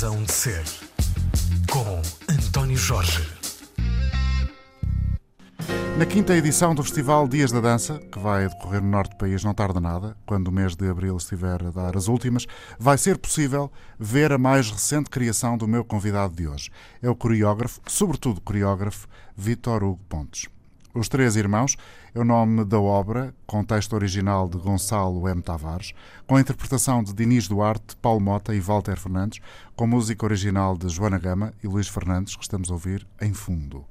Razão de Ser, com António Jorge. Na quinta edição do Festival Dias da Dança, que vai decorrer no norte do país, não tarda nada, quando o mês de abril estiver a dar as últimas, vai ser possível ver a mais recente criação do meu convidado de hoje. É o coreógrafo, sobretudo coreógrafo, Vitor Hugo Pontes. Os Três Irmãos é o nome da obra, com texto original de Gonçalo M. Tavares, com a interpretação de Dinis Duarte, Paulo Mota e Walter Fernandes, com música original de Joana Gama e Luís Fernandes, que estamos a ouvir em fundo.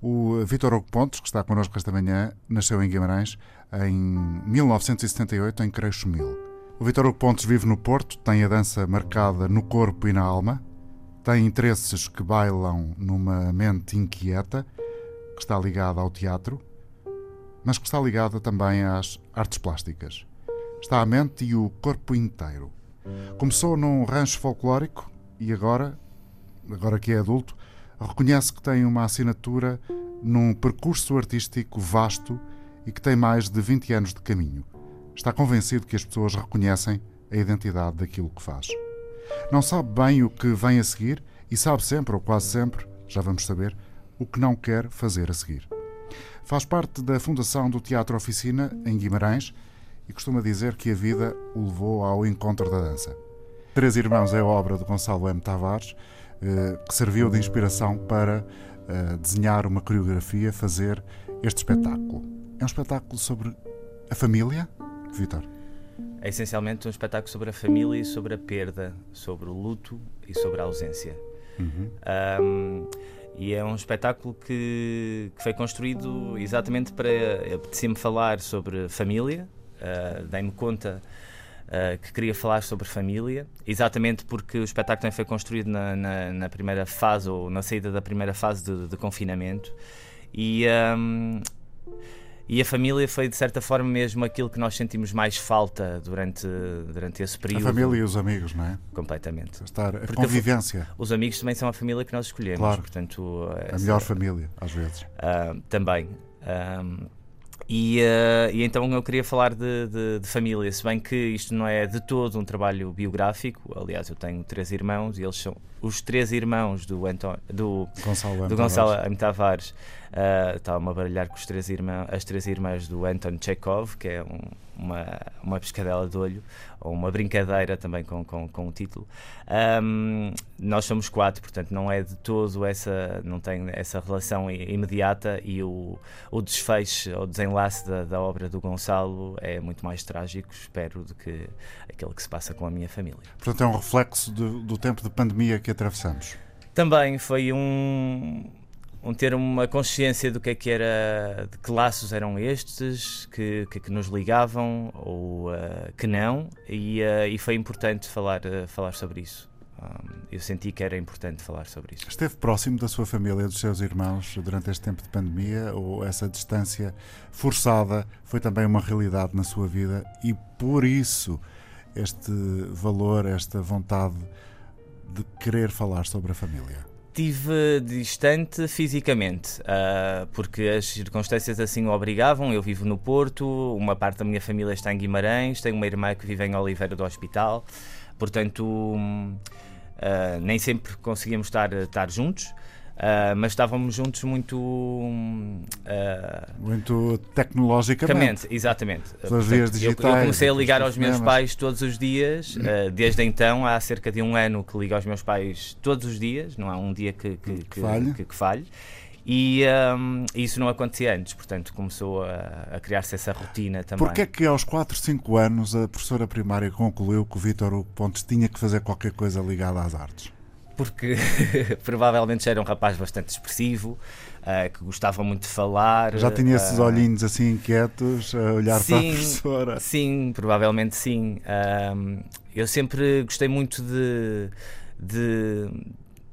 O Vitor Hugo Pontes, que está connosco esta manhã, nasceu em Guimarães em 1978, em Creixo-Mil. O Vitor Hugo Pontes vive no Porto, tem a dança marcada no corpo e na alma, tem interesses que bailam numa mente inquieta, que está ligada ao teatro, mas que está ligada também às artes plásticas. Está a mente e o corpo inteiro. Começou num rancho folclórico e agora, agora que é adulto, reconhece que tem uma assinatura num percurso artístico vasto e que tem mais de 20 anos de caminho. Está convencido que as pessoas reconhecem a identidade daquilo que faz. Não sabe bem o que vem a seguir e sabe sempre, ou quase sempre, já vamos saber, o que não quer fazer a seguir. Faz parte da fundação do Teatro Oficina, em Guimarães, e costuma dizer que a vida o levou ao encontro da dança. Três Irmãos é a obra de Gonçalo M. Tavares, eh, que serviu de inspiração para eh, desenhar uma coreografia, fazer este espetáculo. É um espetáculo sobre a família, Vitor? É essencialmente um espetáculo sobre a família e sobre a perda, sobre o luto e sobre a ausência. Uhum. Um, e é um espetáculo que, que foi construído exatamente para. Apetecia-me falar sobre família, uh, dei-me conta uh, que queria falar sobre família, exatamente porque o espetáculo também foi construído na, na, na primeira fase, ou na saída da primeira fase de, de confinamento. E, um, e a família foi, de certa forma, mesmo aquilo que nós sentimos mais falta durante, durante esse período. A família e os amigos, não é? Completamente. Estar, a Porque convivência. A, os amigos também são a família que nós escolhemos. Claro. Portanto, a melhor família, às vezes. Uh, também. Um, e, uh, e, então eu queria falar de, de, de, família, se bem que isto não é de todo um trabalho biográfico. Aliás, eu tenho três irmãos e eles são os três irmãos do, Anton, do Gonçalo, do Gonçalo M. Tavares. Uh, Estava-me a baralhar com os três irmãos, as três irmãs do Anton Chekhov, que é um, uma, uma pescadela de olho, ou uma brincadeira também com, com, com o título. Um, nós somos quatro, portanto não é de todo essa, não tem essa relação imediata e o, o desfecho, o desenlace da, da obra do Gonçalo é muito mais trágico, espero, do que aquele que se passa com a minha família. Portanto é um reflexo do, do tempo de pandemia que atravessamos. Também foi um um ter uma consciência do que é que era, de que laços eram estes, que, que, que nos ligavam ou uh, que não, e, uh, e, foi importante falar, uh, falar sobre isso. Um, eu senti que era importante falar sobre isso. Esteve próximo da sua família, dos seus irmãos, durante este tempo de pandemia, ou essa distância forçada foi também uma realidade na sua vida e por isso este valor, esta vontade de querer falar sobre a família? estive distante fisicamente, uh, porque as circunstâncias assim o obrigavam. Eu vivo no Porto, uma parte da minha família está em Guimarães, tenho uma irmã que vive em Oliveira do Hospital, portanto, uh, nem sempre conseguíamos estar, estar juntos. Uh, mas estávamos juntos muito. Uh, muito tecnologicamente. Exatamente. Pelas vias digitais. Eu, eu, comecei a ligar aos meus pais todos os dias, uh, desde então, há cerca de um ano que ligo aos meus pais todos os dias, não há um dia que, que, que, falhe. Que, que falhe. E um, isso não acontecia antes, portanto começou a, a criar-se essa rotina também. Porquê é que aos 4, 5 anos a professora primária concluiu que o Vítor Hugo Pontes tinha que fazer qualquer coisa ligada às artes? Porque provavelmente já era um rapaz bastante expressivo, uh, que gostava muito de falar. Já tinha esses uh, olhinhos assim inquietos a olhar sim, para a professora? Sim, provavelmente sim. Uh, eu sempre gostei muito de, de,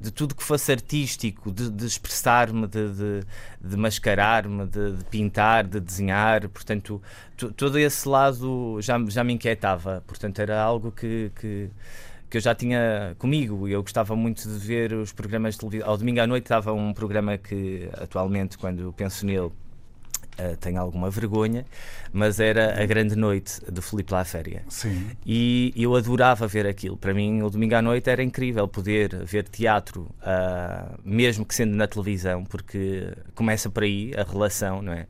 de tudo que fosse artístico, de, de expressar-me, de, de, de mascarar-me, de, de, pintar, de desenhar. Portanto, todo esse lado já, já me inquietava. Portanto, era algo que, que que eu já tinha comigo. Eu gostava muito de ver os programas de televisão. Ao domingo à noite estava um programa que, atualmente, quando penso nele, uh, tenho alguma vergonha, mas era a grande noite de Filipe La Féria. Sim. E eu adorava ver aquilo. Para mim, o domingo à noite era incrível poder ver teatro, uh, mesmo que sendo na televisão, porque começa por aí a relação, não é?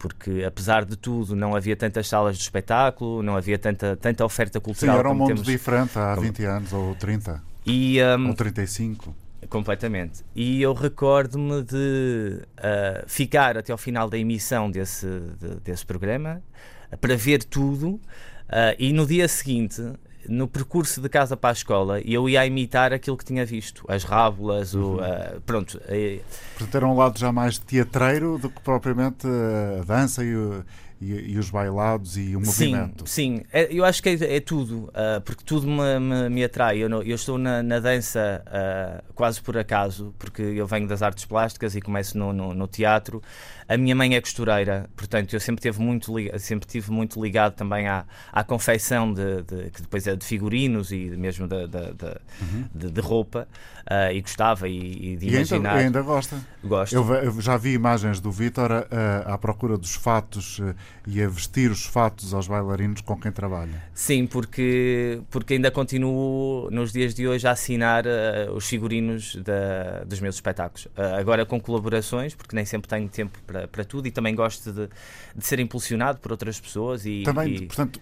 Porque apesar de tudo não havia tantas salas de espetáculo, não havia tanta, tanta oferta cultural. Sim, era um mundo temos... diferente há 20 anos ou 30. E, um, ou 35. Completamente. E eu recordo-me de uh, ficar até ao final da emissão desse, de, desse programa para ver tudo. Uh, e no dia seguinte, no percurso de casa para a escola, eu ia imitar aquilo que tinha visto, as rábulas, uhum. o, pronto. Portanto, era um lado já mais teatreiro do que propriamente a dança e o e, e, os bailados e o movimento. Sim, sim. É, eu acho que é, é tudo, uh, porque tudo me, me, me atrai. Eu, não, eu, estou na, na dança uh, quase por acaso, porque eu venho das artes plásticas e começo no, no, no teatro. A minha mãe é costureira, portanto, eu sempre, teve muito, sempre tive muito ligado também à, à confecção, de, de, que depois é de figurinos e mesmo de, de, uhum. de, de roupa, uh, e gostava e, e de e imaginar. Ainda, ainda gosta? Gosto. Eu, eu, já vi imagens do Vítor à procura dos fatos e a vestir os fatos aos bailarinos com quem trabalha. Sim, porque, porque ainda continuo nos dias de hoje a assinar uh, os figurinos da, dos meus espetáculos. Uh, agora com colaborações, porque nem sempre tenho tempo para, para tudo e também gosto de, de ser impulsionado por outras pessoas. E, também, e... portanto,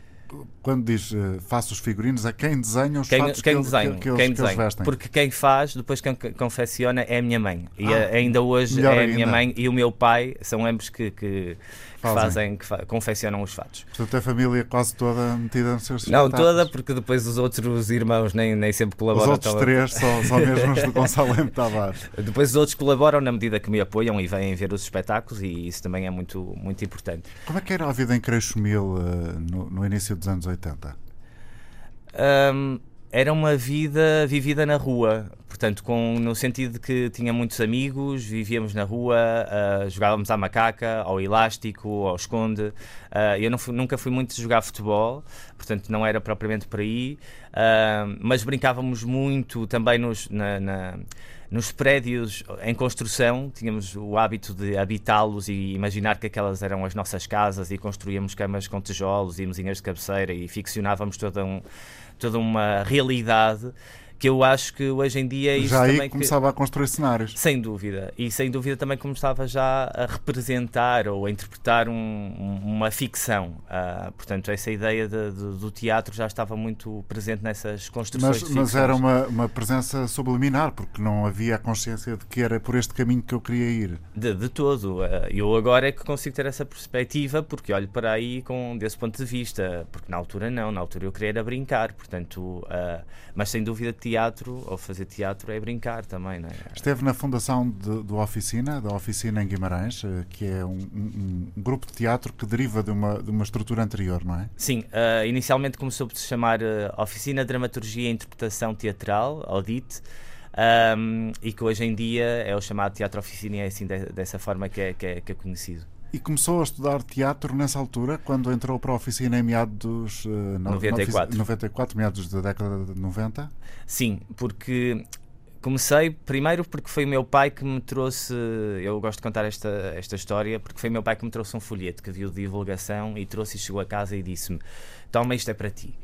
quando diz uh, faço os figurinos, é quem desenha os quem, fatos quem que, desenho, que, que, quem eles, vestem. Porque quem faz, depois quem confecciona é a minha mãe. E ah, ainda hoje é a minha mãe e o meu pai, são ambos que, que fazem, fazem que fa confeccionam os fatos. Portanto, a família quase toda metida nos seus Não toda, porque depois os outros irmãos nem, nem sempre colaboram. Os outros três só, só mesmo os do Gonçalo M. Tavares. Depois os outros colaboram na medida que me apoiam e vêm ver os espetáculos e isso também é muito, muito importante. Como é que era a vida em Creixo Mil uh, no, no início dos anos 80? Um, era uma vida vivida na rua, portanto, com, no sentido de que tinha muitos amigos, vivíamos na rua, uh, jogávamos à macaca, ao elástico, ao esconde. Uh, eu fui, nunca fui muito jogar futebol, portanto, não era propriamente por aí, uh, mas brincávamos muito também nos, na, na, nos prédios em construção, tínhamos o hábito de habitá-los e imaginar que aquelas eram as nossas casas e construíamos camas com tijolos e mesinhas de cabeceira e ficcionávamos todo um toda uma realidade que eu acho que hoje em dia isso já aí também começava que, a construir cenários. Sem dúvida. E sem dúvida também começava já a representar ou a interpretar um, uma ficção. Uh, portanto essa ideia de, de, do teatro já estava muito presente nessas construções mas, mas era uma, uma presença subliminar porque não havia a consciência de que era por este caminho que eu queria ir. De, de todo. Uh, eu agora é que consigo ter essa perspectiva porque olho para aí com desse ponto de vista porque na altura não na altura eu queria era brincar portanto uh, mas sem dúvida teatro, ou fazer teatro, é brincar também, não é? Esteve na fundação de, do Oficina, da Oficina em Guimarães, eh, que é um, um, um, grupo de teatro que deriva de uma, de uma estrutura anterior, não é? Sim, uh, inicialmente começou por se chamar uh, Oficina Dramaturgia e Interpretação Teatral, Audit, um, e que hoje em dia é o chamado Teatro Oficina e é assim de, dessa forma que é, que é, que é conhecido. E começou a estudar teatro nessa altura, quando entrou para a oficina em meados uh, 94. 94, meados da década de 90? Sim, porque comecei primeiro porque foi o meu pai que me trouxe. Eu gosto de contar esta, esta história porque foi o meu pai que me trouxe um folheto que viu de divulgação e trouxe e chegou a casa e disse-me: Toma, isto é para ti.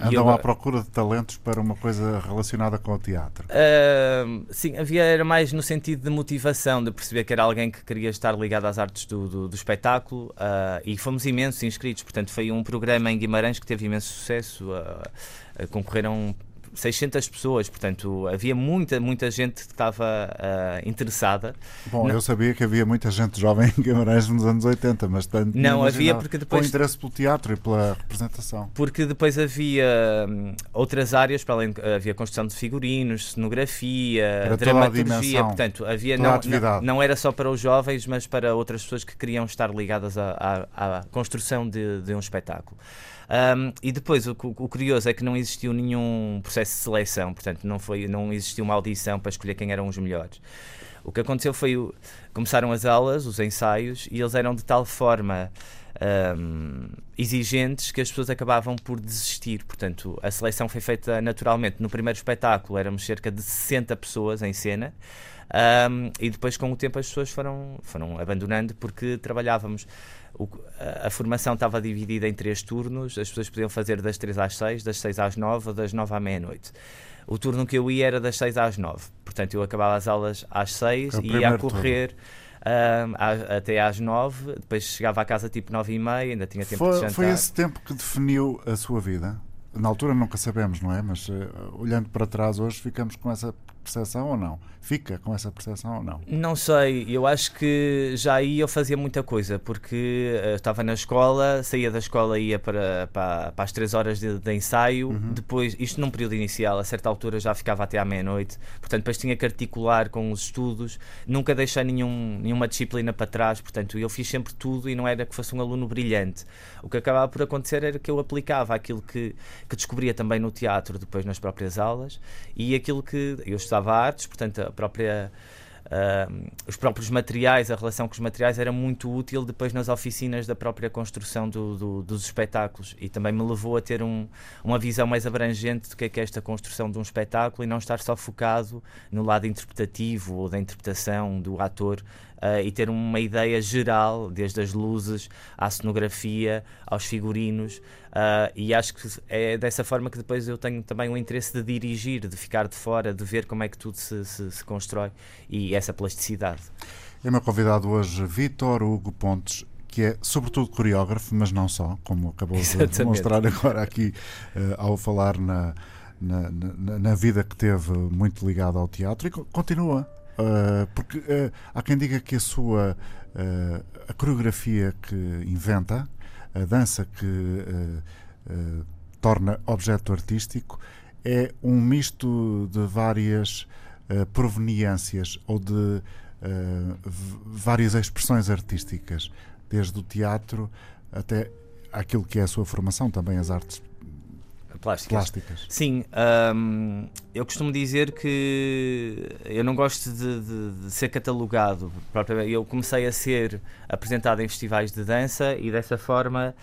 Andam à procura de talentos para uma coisa relacionada com o teatro? Uh, sim, havia era mais no sentido de motivação, de perceber que era alguém que queria estar ligado às artes do, do, do espetáculo uh, e fomos imensos inscritos. Portanto, foi um programa em Guimarães que teve imenso sucesso. Uh, concorreram 600 pessoas, portanto havia muita, muita gente que estava uh, interessada. Bom, não, eu sabia que havia muita gente jovem em Guimarães nos anos 80, mas tanto não havia porque depois com interesse pelo teatro e pela representação. Porque depois havia um, outras áreas, para além havia construção de figurinos, cenografia, para dramaturgia, portanto havia não, não, não, era só para os jovens, mas para outras pessoas que queriam estar ligadas à, à, à construção de, de um espetáculo. Um, e depois, o, o, curioso é que não existiu nenhum processo de seleção, portanto, não, foi, não existiu uma audição para escolher quem eram os melhores. O que aconteceu foi. Começaram as aulas, os ensaios, e eles eram de tal forma um, exigentes que as pessoas acabavam por desistir. Portanto, a seleção foi feita naturalmente. No primeiro espetáculo éramos cerca de 60 pessoas em cena. Um, e depois, com o tempo, as pessoas foram, foram abandonando porque trabalhávamos. O, a, a, formação estava dividida em três turnos, as pessoas podiam fazer das 3 às 6, das 6 às 9 ou das 9 à meia-noite. O turno que eu ia era das 6 às 9, portanto, eu acabava as aulas às 6 e ia a correr. Um, até às 9, depois chegava à casa tipo 9 e meia, ainda tinha tempo foi, de jantar. Foi esse tempo que definiu a sua vida? Na altura nunca sabemos, não é? Mas uh, olhando para trás hoje ficamos com essa percepção ou não? Fica com essa percepção ou não? Não sei, eu acho que já aí eu fazia muita coisa, porque uh, estava na escola, saía da escola ia para, para, para as 3 horas de, de ensaio, uhum. depois, isto num período inicial, a certa altura já ficava até à meia-noite, portanto depois tinha que articular com os estudos, nunca deixei nenhum, nenhuma disciplina para trás, portanto eu fiz sempre tudo e não era que fosse um aluno brilhante. O que acabava por acontecer era que eu aplicava aquilo que, que descobria também no teatro, depois nas próprias aulas, e aquilo que eu estava portanto, a própria. Uh, os próprios materiais, a relação com os materiais era muito útil depois nas oficinas da própria construção do, do, dos espetáculos e também me levou a ter um, uma visão mais abrangente do que é, que é esta construção de um espetáculo e não estar só focado no lado interpretativo ou da interpretação do ator uh, e ter uma ideia geral, desde as luzes à cenografia, aos figurinos, uh, e acho que é dessa forma que depois eu tenho também o interesse de dirigir, de ficar de fora, de ver como é que tudo se, se, se constrói e essa plasticidade. É meu convidado hoje Vitor Hugo Pontes, que é sobretudo coreógrafo, mas não só, como acabou Exatamente. de demonstrar agora aqui uh, ao falar na, na, na, na, vida que teve muito ligada ao teatro e continua Uh, porque uh, há quem diga que a sua uh, a coreografia que inventa, a dança que torna objeto artístico, é um misto de várias proveniências ou de várias expressões artísticas, desde o teatro até aquilo que é a sua formação, também as artes plásticas. plásticas. Sim, um, eu costumo dizer que eu não gosto de, de, de, ser catalogado. Eu comecei a ser apresentado em festivais de dança e dessa forma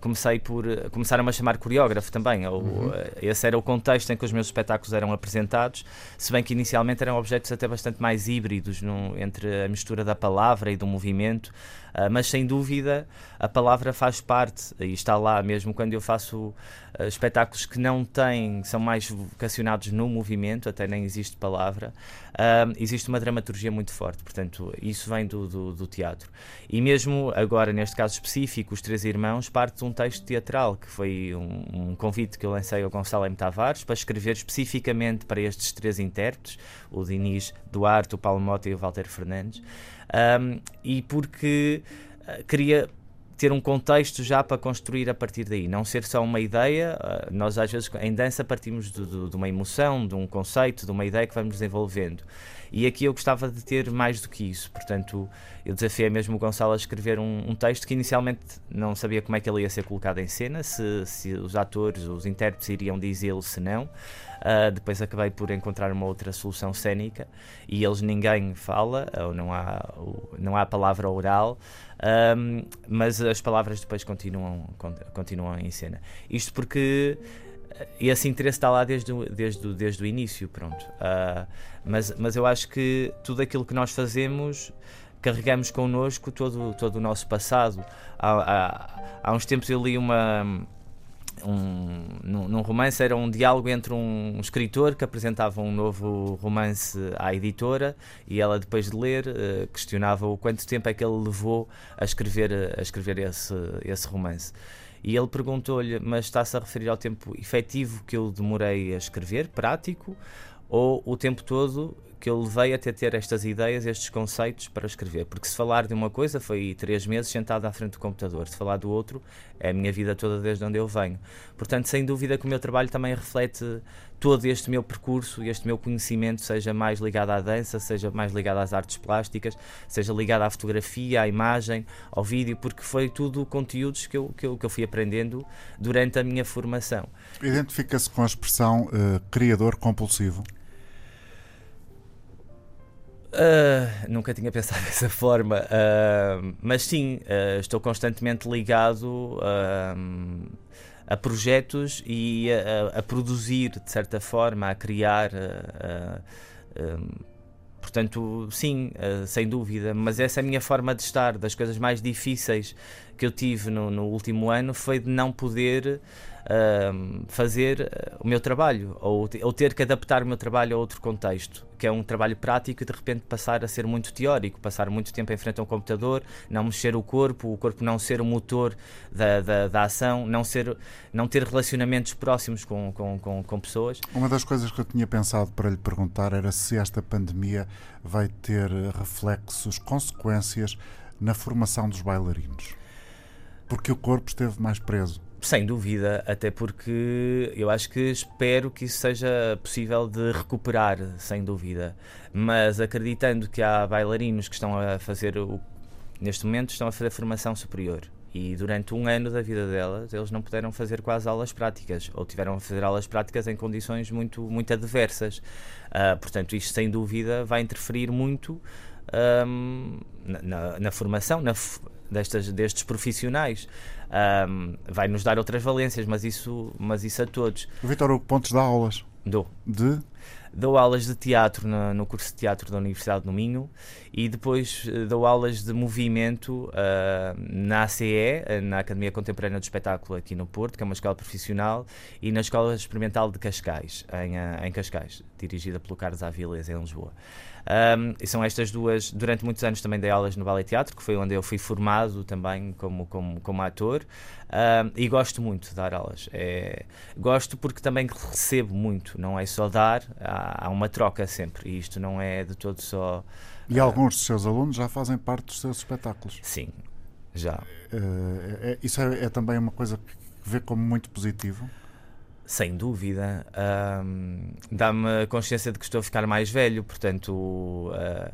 comecei por começaram-me a chamar coreógrafo também. Uhum. Esse era o contexto em que os meus espetáculos eram apresentados, se bem que inicialmente eram objetos até bastante mais híbridos no, entre a mistura da palavra e do movimento, uh, mas sem dúvida a palavra faz parte e está lá mesmo quando eu faço uh, espetáculos que não têm, são mais vocacionados no movimento, até nem existe palavra, uh, existe uma dramaturgia muito forte, portanto, isso vem do, do, do teatro. E mesmo agora, neste caso específico, os Três Irmãos parte de um texto teatral, que foi um, um convite que eu lancei ao Gonçalo M. Tavares para escrever especificamente para estes três intérpretes, o Diniz Duarte, o Paulo Mota e o Walter Fernandes, um, e porque uh, queria ter um contexto já para construir a partir daí, não ser só uma ideia. Uh, nós, às vezes, em dança, partimos de, de, de, uma emoção, de um conceito, de uma ideia que vamos desenvolvendo. E aqui eu gostava de ter mais do que isso. Portanto, eu desafiei mesmo o Gonçalo a escrever um, um texto que inicialmente não sabia como é que ele ia ser colocado em cena, se, se os atores, os intérpretes iriam dizê-lo, se não. Uh, depois acabei por encontrar uma outra solução cênica e eles ninguém fala, ou não há, não há palavra oral, um, mas as palavras depois continuam, continuam em cena. Isto porque esse interesse está lá desde, desde, desde o início, pronto. Uh, mas, mas eu acho que tudo aquilo que nós fazemos carregamos connosco todo, todo o nosso passado. Há, há, há uns tempos eu li uma. Um, num, num, romance era um diálogo entre um, escritor que apresentava um novo romance à editora e ela depois de ler uh, questionava o quanto tempo é que ele levou a escrever a escrever esse, esse romance e ele perguntou-lhe, mas está-se a referir ao tempo efetivo que eu demorei a escrever, prático, ou o tempo todo que eu levei até ter estas ideias, estes conceitos para escrever. Porque se falar de uma coisa foi três meses sentado à frente do computador, se falar do outro é a minha vida toda desde onde eu venho. Portanto, sem dúvida que o meu trabalho também reflete todo este meu percurso, este meu conhecimento, seja mais ligado à dança, seja mais ligado às artes plásticas, seja ligado à fotografia, à imagem, ao vídeo, porque foi tudo conteúdos que eu, que eu, que eu fui aprendendo durante a minha formação. Identifica-se com a expressão uh, criador compulsivo? Uh, nunca tinha pensado dessa forma, uh, mas sim, uh, estou constantemente ligado a projetos e a, a, produzir, de certa forma, a criar. portanto, sim, sem dúvida, mas essa é a minha forma de estar. Das coisas mais difíceis que eu tive no, no último ano foi de não poder fazer eh, o meu trabalho ou, ou, ter que adaptar o meu trabalho a outro contexto, que é um trabalho prático e de repente passar a ser muito teórico, passar muito tempo em frente a um computador, não mexer o corpo, o corpo não ser o motor da, da, da ação, não, ser, não ter relacionamentos próximos com, com, com, com pessoas. Uma das coisas que eu tinha pensado para lhe perguntar era se esta pandemia vai ter reflexos, consequências na formação dos bailarinos. Porque o corpo esteve mais preso. Sem dúvida, até porque eu acho que espero que isso seja possível de recuperar, sem dúvida. Mas acreditando que há bailarinos que estão a fazer, o, neste momento, estão a fazer formação superior. E durante um ano da vida delas, eles não puderam fazer quase aulas práticas, ou tiveram a fazer aulas práticas em condições muito, muito adversas. Uh, portanto, isto sem dúvida vai interferir muito um, na, na, na, formação na, destas, destes profissionais. Um, vai nos dar outras valências, mas isso, mas isso a todos. Vitor, pontos dá aulas? Dou. De? Dou aulas de teatro no, no, curso de teatro da Universidade do Minho e depois uh, dou aulas de movimento uh, na ACE, na Academia Contemporânea do Espetáculo aqui no Porto, que é uma escola profissional, e na Escola Experimental de Cascais, em, uh, em Cascais, dirigida pelo Carlos Avilés, em Lisboa. Um, e são estas duas. Durante muitos anos também dei aulas no Ballet Teatro, que foi onde eu fui formado também como, como, como ator. Um, e gosto muito de dar aulas. É, gosto porque também recebo muito, não é só dar, há, há, uma troca sempre. E isto não é de todo só. E uh, alguns dos seus alunos já fazem parte dos seus espetáculos? Sim, já. Uh, é, isso é, é também uma coisa que vê como muito positivo? Sem dúvida. Dá-me consciência de que estou a ficar mais velho, portanto. Uh,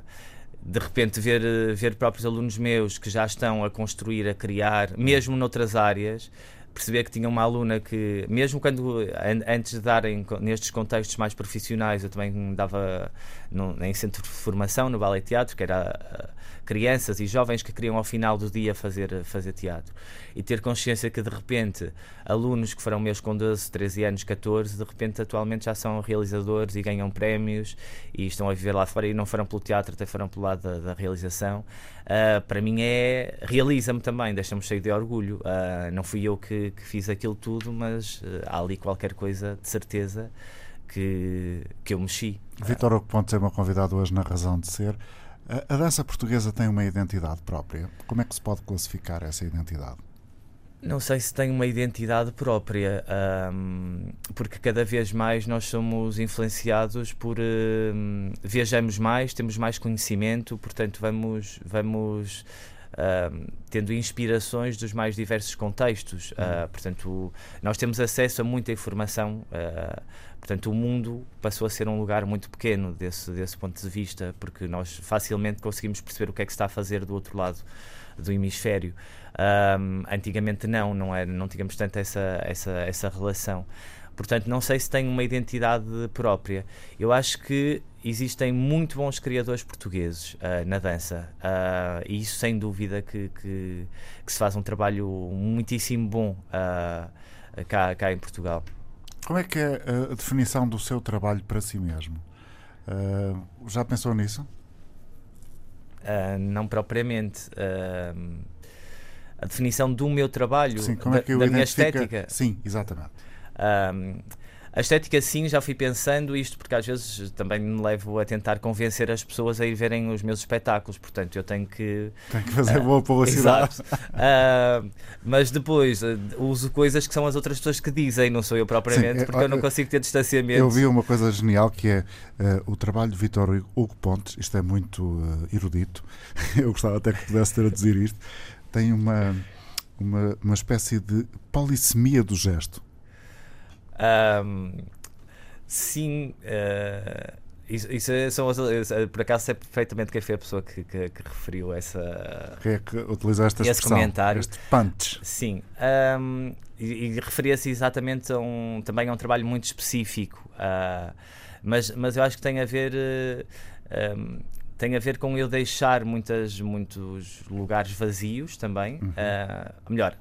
de repente ver, ver próprios alunos meus que já estão a construir, a criar, mesmo noutras áreas, perceber que tinha uma aluna que, mesmo quando antes de darem nestes contextos mais profissionais, eu também dava no, em centro de formação, no Ballet Teatro, que era crianças e jovens que queriam ao final do dia fazer, fazer teatro. E ter consciência que de repente alunos que foram meus com 12, 13 anos, 14, de repente atualmente já são realizadores e ganham prémios e estão a viver lá fora e não foram pelo teatro, até foram pelo lado da, da realização. Uh, para mim é. realiza-me também, deixa-me cheio de orgulho. Uh, não fui eu que, que, fiz aquilo tudo, mas uh, há ali qualquer coisa de certeza que, que eu mexi. Vitor Ocopontes é meu convidado hoje na Razão de Ser. A dança portuguesa tem uma identidade própria. Como é que se pode classificar essa identidade? Não sei se tem uma identidade própria, um, porque cada vez mais nós somos influenciados por. Um, viajamos mais, temos mais conhecimento, portanto, vamos, vamos uh, tendo inspirações dos mais diversos contextos. Uh, portanto, nós temos acesso a muita informação. Uh, portanto, o mundo passou a ser um lugar muito pequeno desse, desse ponto de vista, porque nós facilmente conseguimos perceber o que é que se está a fazer do outro lado do hemisfério. Um, antigamente não, não, é, não tínhamos tanto essa, essa, essa relação. Portanto, não sei se tem uma identidade própria. Eu acho que existem muito bons criadores portugueses uh, na dança uh, e isso sem dúvida que, que, que, se faz um trabalho muitíssimo bom uh, cá, cá em Portugal. Como é que é a definição do seu trabalho para si mesmo? já pensou nisso? não propriamente. a definição do meu trabalho, Sim, como é que eu da, da minha estética. Sim, exatamente. Um, a estética, sim, já fui pensando isto, porque às vezes também me levo a tentar convencer as pessoas a ir verem os meus espetáculos, portanto eu tenho que. Tenho que fazer uh, boa publicidade. Uh, mas depois uh, uso coisas que são as outras pessoas que dizem, não sou eu propriamente, sim, porque eu não consigo ter distanciamento. Eu vi uma coisa genial que é o trabalho de Vitor Hugo Pontes, isto é muito erudito, eu gostava até que pudesse traduzir isto, tem uma, uma, uma espécie de polissemia do gesto um, sim, uh, isso, isso é, são as, por acaso sei perfeitamente quem foi a pessoa que, que, que referiu essa. Quem é que utilizou esta esse comentário. este punch. Sim. Um, e, e referia-se exatamente a um, também a um trabalho muito específico. Uh, mas, mas eu acho que tem a ver. Uh, um, tem a ver com eu deixar muitas, muitos lugares vazios também. Uhum. Uh, melhor,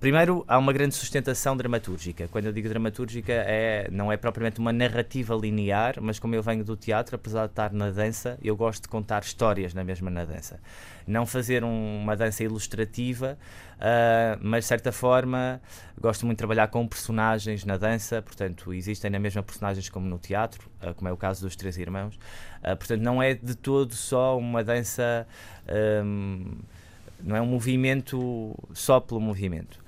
Primeiro, há uma grande sustentação dramatúrgica. Quando eu digo dramatúrgica, é, não é propriamente uma narrativa linear, mas como eu venho do teatro, apesar de estar na dança, eu gosto de contar histórias na mesma na dança. Não fazer um, uma dança ilustrativa, uh, mas de certa forma gosto muito de trabalhar com personagens na dança, portanto, existem na mesma personagens como no teatro, uh, como é o caso dos Três Irmãos. Uh, portanto, não é de todo só uma dança. Um, não é um movimento só pelo movimento.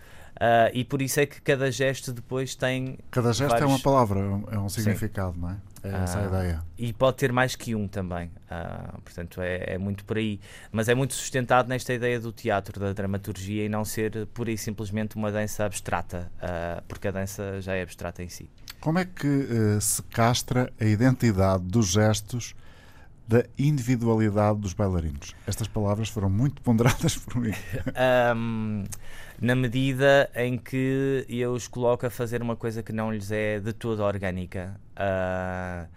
Uh, e por isso é que cada gesto depois tem. Cada gesto vários... é uma palavra, é um significado, Sim. não é? É essa a ah, ideia. E pode ter mais que um também. Uh, portanto, é, é, muito por aí. Mas é muito sustentado nesta ideia do teatro, da dramaturgia e não ser pura e simplesmente uma dança abstrata, uh, porque a dança já é abstrata em si. Como é que uh, se castra a identidade dos gestos da individualidade dos bailarinos? Estas palavras foram muito ponderadas por mim. um, na medida em que eu os coloco a fazer uma coisa que não lhes é de toda orgânica. Uh,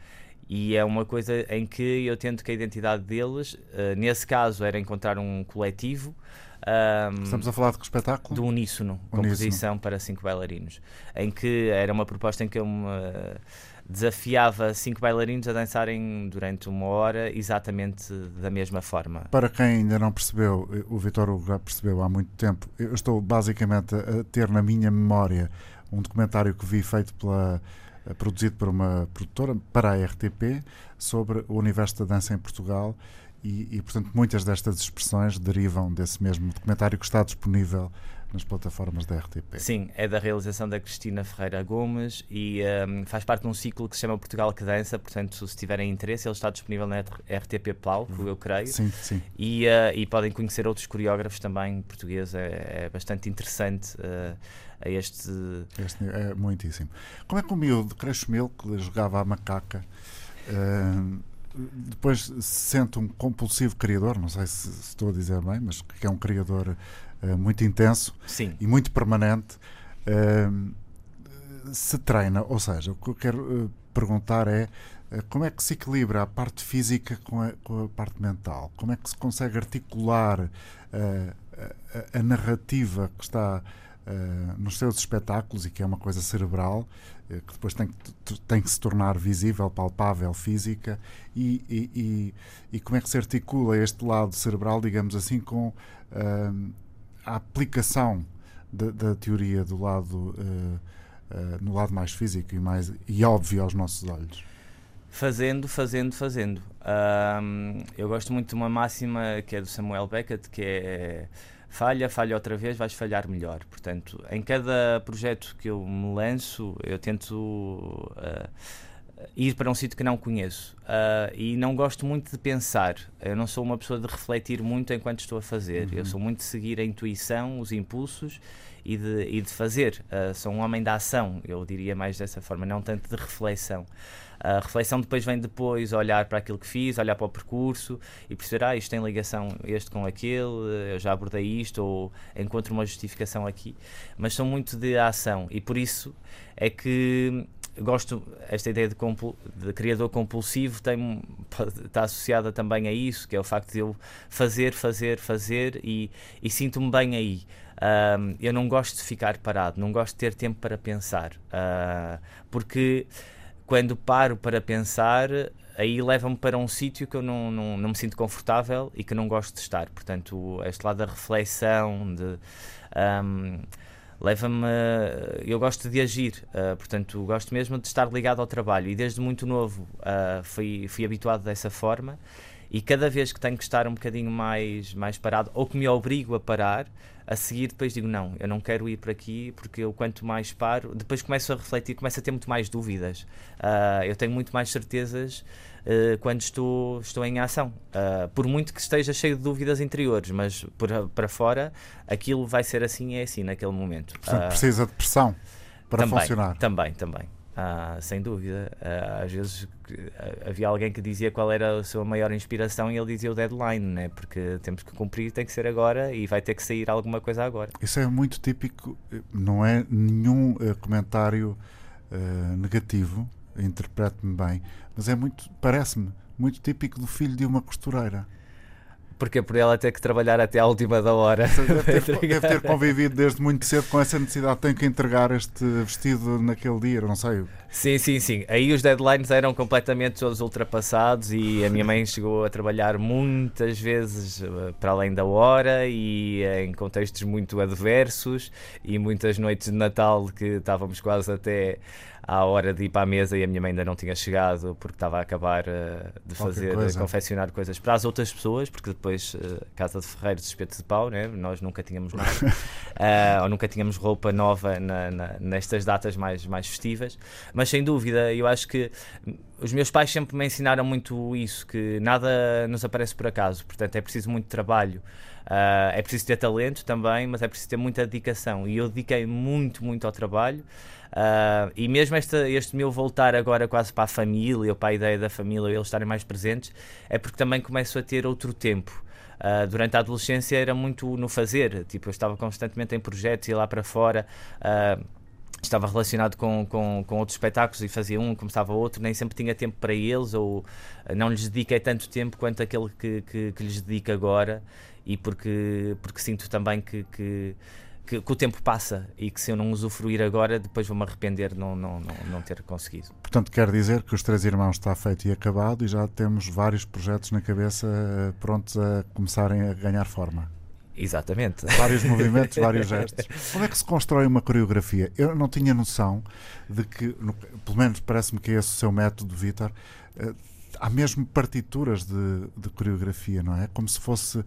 e é uma coisa em que eu tento que a identidade deles, uh, nesse caso, era encontrar um coletivo. Um, Estamos a falar de que espetáculo? Do Uníssono, composição para cinco bailarinos, em que era uma proposta em que eu me desafiava cinco bailarinos a dançarem durante uma hora exatamente da mesma forma. Para quem ainda não percebeu, o Vitor já percebeu há muito tempo, eu estou basicamente a ter na minha memória um documentário que vi feito pela eh, produzido por uma produtora para a RTP sobre o universo da dança em Portugal e, e, portanto muitas destas expressões derivam desse mesmo documentário que está disponível nas plataformas da RTP. Sim, é da realização da Cristina Ferreira Gomes e um, faz parte de um ciclo que se chama Portugal que Dança, portanto, se tiverem interesse, ele está disponível na RTP Palco, eu creio. Sim, sim. E, uh, e podem conhecer outros coreógrafos também portugueses, é, é bastante interessante. Uh, a este... este. É muitíssimo. Como é que o miúdo Crescimento, que jogava a macaca, uh, depois se sente um compulsivo criador, não sei se, se, estou a dizer bem, mas que é um criador uh, muito intenso Sim. e muito permanente, uh, se treina. Ou seja, o que eu quero uh, perguntar é como é que se equilibra a parte física com a, com a parte mental? Como é que se consegue articular a, a, narrativa que está nos seus espetáculos e que é uma coisa cerebral que depois tem que, tem que se tornar visível, palpável, física e, e, e, e como é que se articula este lado cerebral, digamos assim, com a aplicação da, teoria do lado uh, uh, no lado mais físico e mais e óbvio aos nossos olhos? Fazendo, fazendo, fazendo. Um, eu gosto muito de uma máxima que é do Samuel Beckett, que é falha, falha outra vez, vais falhar melhor. Portanto, em cada projeto que eu me lanço, eu tento uh, ir para um sítio que não conheço uh, e não gosto muito de pensar. Eu não sou uma pessoa de refletir muito enquanto estou a fazer. Uhum. Eu sou muito de seguir a intuição, os impulsos e de, e de fazer. Uh, sou um homem da ação, eu diria mais dessa forma, não tanto de reflexão. A reflexão depois vem depois olhar para aquilo que fiz, olhar para o percurso e perceber, ah, isto tem ligação este com aquele, eu já abordei isto ou encontro uma justificação aqui. Mas sou muito de ação e por isso é que gosto esta ideia de, de, criador compulsivo tem, está associada também a isso que é o facto de eu fazer fazer fazer e, e sinto-me bem aí. Eu não gosto de ficar parado não gosto de ter tempo para pensar uh, porque quando paro para pensar aí leva-me para um sítio que eu não, não, não me sinto confortável e que não gosto de estar. Portanto este lado da reflexão de um, leva-me. Eu gosto de agir, uh, portanto, gosto mesmo de estar ligado ao trabalho e desde muito novo uh, fui, fui habituado dessa forma. E cada vez que tenho que estar um bocadinho mais, mais parado ou que me obrigo a parar, a seguir depois digo: não, eu não quero ir para aqui porque eu quanto mais paro, depois começo a refletir, começo a ter muito mais dúvidas. Uh, eu tenho muito mais certezas uh, quando estou, estou em ação. Uh, por muito que esteja cheio de dúvidas interiores, mas por, para fora aquilo vai ser assim é assim naquele momento. Portanto, uh, precisa de pressão para também, funcionar. Também, também. sem dúvida. às vezes havia alguém que dizia qual era a sua maior inspiração e ele dizia o deadline, né? porque temos que cumprir, tem que ser agora e vai ter que sair alguma coisa agora. Isso é muito típico, não é nenhum uh, comentário uh, negativo interprete-me bem, mas é muito, parece-me muito típico do filho de uma costureira. Porque é por ela ter que trabalhar até à última da hora. Deve ter, deve ter convivido desde muito cedo com essa necessidade. Tenho que entregar este vestido naquele dia, não sei. Sim, sim, sim. Aí os deadlines eram completamente todos ultrapassados e a minha mãe chegou a trabalhar muitas vezes eh, para além da hora e em contextos muito adversos e muitas noites de Natal que estávamos quase até à hora de ir para a mesa e a minha mãe ainda não tinha chegado porque estava a acabar uh, de fazer, coisa. confeccionar coisas para as outras pessoas, porque depois uh, Casa de Ferreiros, espeto de pau, né? nós nunca tínhamos nada, uh, ou nunca tínhamos roupa nova na, na, nestas datas mais, mais festivas, mas sem dúvida, eu acho que os meus pais sempre me ensinaram muito isso, que nada nos aparece por acaso, portanto é preciso muito trabalho. Uh, é preciso ter talento também, mas é preciso ter muita dedicação. E eu dediquei muito, muito ao trabalho. Uh, e mesmo este, este meu voltar agora quase para a família, ou para a ideia da família, eles estarem mais presentes, é porque também começo a ter outro tempo. Uh, durante a adolescência era muito no fazer, tipo, eu estava constantemente em projetos, ia lá para fora. Uh, estava relacionado com, com, com, outros espetáculos e fazia um, começava outro, nem sempre tinha tempo para eles ou não lhes dediquei tanto tempo quanto aquele que, que, que lhes dedico agora e porque, porque sinto também que, que que, que, o tempo passa e que se eu não usufruir agora, depois vou-me arrepender de não, não, não, não, ter conseguido. Portanto, quer dizer que os Três Irmãos está feito e acabado e já temos vários projetos na cabeça eh, prontos a começarem a ganhar forma. Exatamente. Vários movimentos, vários gestos. Como é que se constrói uma coreografia? Eu não tinha noção de que, no, pelo menos parece-me que é esse o seu método, Vitor. Há mesmo partituras de, de, coreografia, não é? Como se fosse uh,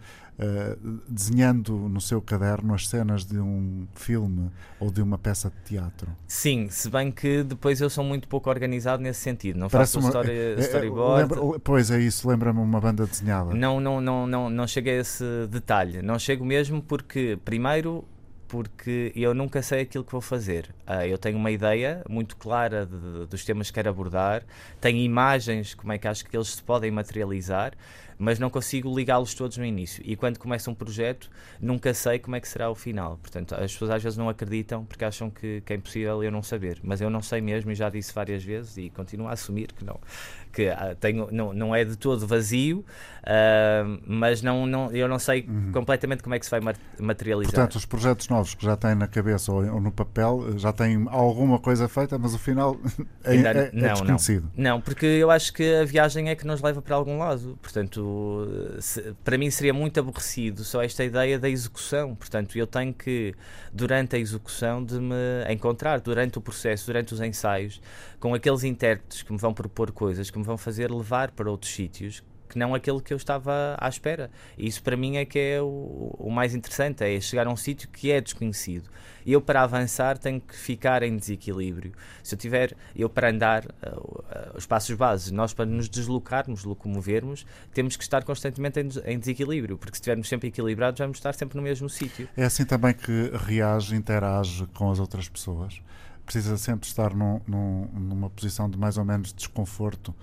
desenhando no seu caderno as cenas de um filme ou de uma peça de teatro. Sim, se bem que depois eu sou muito pouco organizado nesse sentido. Não Parece faço uma, story, é, é, storyboard. Lembra, pois é isso, lembra-me uma banda desenhada. Não, não, não, não, não chego a esse detalhe. Não chego mesmo porque, primeiro, porque eu nunca sei aquilo que vou fazer. Uh, eu tenho uma ideia muito clara de, de, dos temas que quero abordar, tenho imagens, como é que acho que eles se podem materializar, mas não consigo ligá-los todos no início. E quando começa um projeto, nunca sei como é que será o final. Portanto, as pessoas às vezes não acreditam porque acham que, que é impossível eu não saber. Mas eu não sei mesmo e já disse várias vezes e continuo a assumir que não. Que uh, tenho, não, não é de todo vazio, uh, mas não, não, eu não sei uhum. completamente como é que se vai materializar. Portanto, os projetos novos que já têm na cabeça ou, ou no papel já têm alguma coisa feita, mas o final é, Ainda, é, é não, desconhecido. Não. não, porque eu acho que a viagem é que nos leva para algum lado. Portanto, se, para mim seria muito aborrecido só esta ideia da execução. Portanto, eu tenho que, durante a execução, de me encontrar, durante o processo, durante os ensaios, com aqueles intérpretes que me vão propor coisas, que me vão fazer levar para outros sítios que não aquele que eu estava à espera. E isso para mim é que é o, o mais interessante, é chegar a um sítio que é desconhecido. Eu para avançar tenho que ficar em desequilíbrio. Se eu tiver, eu para andar, uh, uh, os passos bases, nós para nos deslocarmos, locomovermos, temos que estar constantemente em, em desequilíbrio, porque se estivermos sempre equilibrados vamos estar sempre no mesmo sítio. É assim também que reage, interage com as outras pessoas? Precisa sempre estar num, num, numa posição de mais ou menos desconforto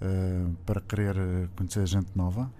uh, para querer eh, conhecer gente nova?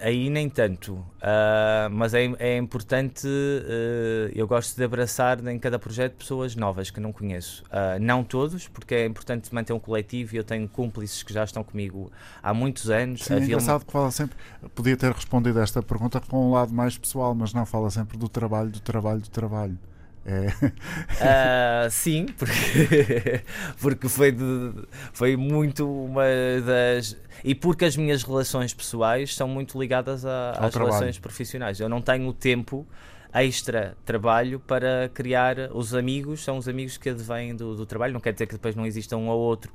Aí nem tanto, uh, mas é, é importante. Uh, eu gosto de abraçar em cada projeto pessoas novas que não conheço. Uh, não todos, porque é importante manter um coletivo e eu tenho cúmplices que já estão comigo há muitos anos. Sim, é engraçado que fala sempre. Podia ter respondido a esta pergunta com um lado mais pessoal, mas não fala sempre do trabalho, do trabalho, do trabalho. É. Uh, sim, porque, porque foi, de, foi muito uma das. E porque as minhas relações pessoais são muito ligadas a, às trabalho. relações profissionais. Eu não tenho tempo extra trabalho para criar os amigos, são os amigos que advêm do, do trabalho. Não quer dizer que depois não exista um ou outro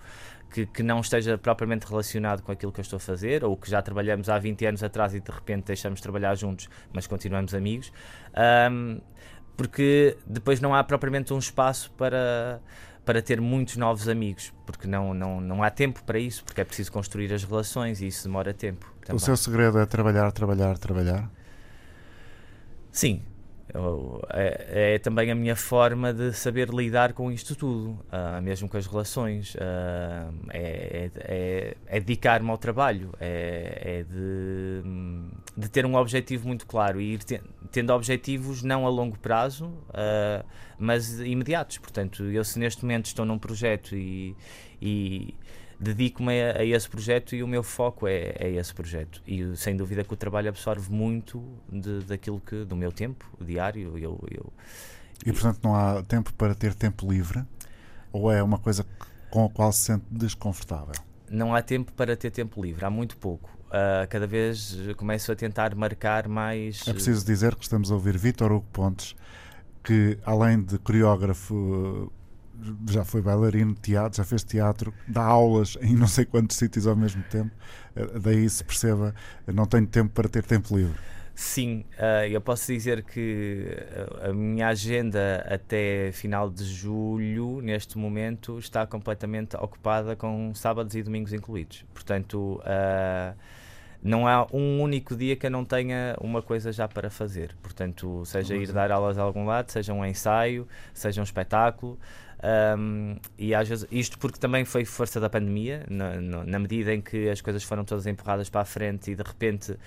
que, que, não esteja propriamente relacionado com aquilo que eu estou a fazer, ou que já trabalhamos há 20 anos atrás e de repente deixamos de trabalhar juntos, mas continuamos amigos. Um, porque depois não há propriamente um espaço para, para ter muitos novos amigos, porque não, não, não há tempo para isso, porque é preciso construir as relações e isso demora tempo. Também. O seu segredo é trabalhar, trabalhar, trabalhar? Sim, é, é, também a minha forma de saber lidar com isto tudo, uh, mesmo com as relações. Uh, é, é, é dedicar-me ao trabalho, é, é, de, de, ter um objetivo muito claro e ir te, tendo objetivos não a longo prazo, uh, mas imediatos. Portanto, eu se neste momento estou num projeto e, e dedico-me a, a, esse projeto e o meu foco é, é esse projeto. E sem dúvida que o trabalho absorve muito de, daquilo que, do meu tempo diário. Eu, eu, e portanto não há tempo para ter tempo livre? Ou é uma coisa com a qual se sente desconfortável? Não há tempo para ter tempo livre, há muito pouco. Uh, cada vez começo a tentar marcar mais. É preciso dizer que estamos a ouvir Vítor Hugo Pontes, que além de coreógrafo já foi bailarino, teatro, já fez teatro, dá aulas em não sei quantos sítios ao mesmo tempo, eh, daí se perceba, não tenho tempo para ter tempo livre. Sim, uh, eu posso dizer que a minha agenda até final de julho, neste momento, está completamente ocupada com sábados e domingos incluídos. Portanto, não há um único dia que eu não tenha uma coisa já para fazer. Portanto, seja ir dar aulas a algum lado, seja um ensaio, seja um espetáculo. Um, e às vezes, isto porque também foi força da pandemia, na, na, medida em que as coisas foram todas empurradas para a frente e de repente uh,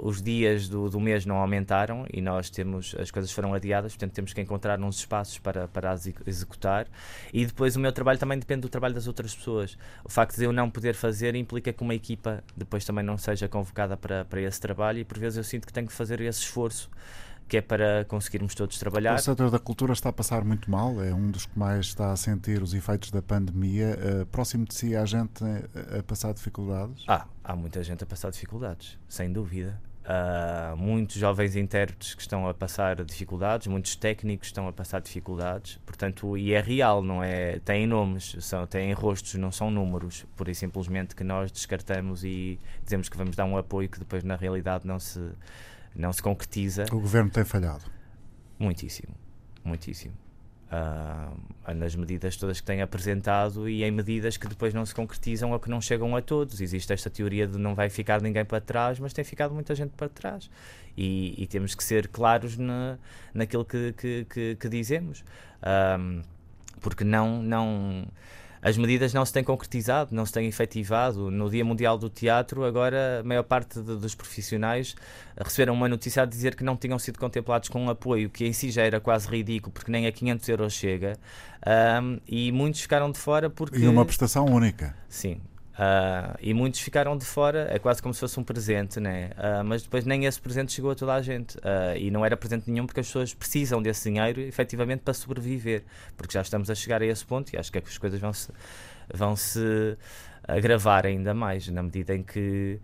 os dias do, do, mês não aumentaram e nós temos, as coisas foram adiadas, portanto temos que encontrar uns espaços para, para as executar. E depois o meu trabalho também depende do trabalho das outras pessoas. O facto de eu não poder fazer implica que uma equipa depois também não seja convocada para, para esse trabalho e por vezes eu sinto que tenho que fazer esse esforço que é para conseguirmos todos trabalhar. O setor da cultura está a passar muito mal, é um dos que mais está a sentir os efeitos da pandemia. Uh, próximo de si há gente a, passar dificuldades? Ah, há muita gente a passar dificuldades, sem dúvida. Uh, muitos jovens intérpretes que estão a passar dificuldades, muitos técnicos estão a passar dificuldades, portanto, e é real, não é? Têm nomes, são, têm rostos, não são números, por e simplesmente que nós descartamos e dizemos que vamos dar um apoio que depois na realidade não se não se concretiza. O governo tem falhado? Muitíssimo, muitíssimo. Uh, nas medidas todas que tem apresentado e em medidas que depois não se concretizam ou que não chegam a todos. Existe esta teoria de não vai ficar ninguém para trás, mas tem ficado muita gente para trás. E, e temos que ser claros na, naquilo que, que, que, que dizemos. Uh, porque não. não as medidas não se têm concretizado, não se têm efetivado. No Dia Mundial do Teatro, agora a maior parte de, dos profissionais receberam uma notícia a dizer que não tinham sido contemplados com um apoio, que em si já era quase ridículo, porque nem a 500 euros chega. Um, e muitos ficaram de fora porque. E uma prestação única. Sim, Uh, e muitos ficaram de fora, é quase como se fosse um presente, né? Uh, mas depois nem esse presente chegou a toda a gente. Uh, e não era presente nenhum porque as pessoas precisam desse dinheiro efetivamente para sobreviver. Porque já estamos a chegar a esse ponto e acho que, é que as coisas vão se, vão -se agravar ainda mais, na medida em que,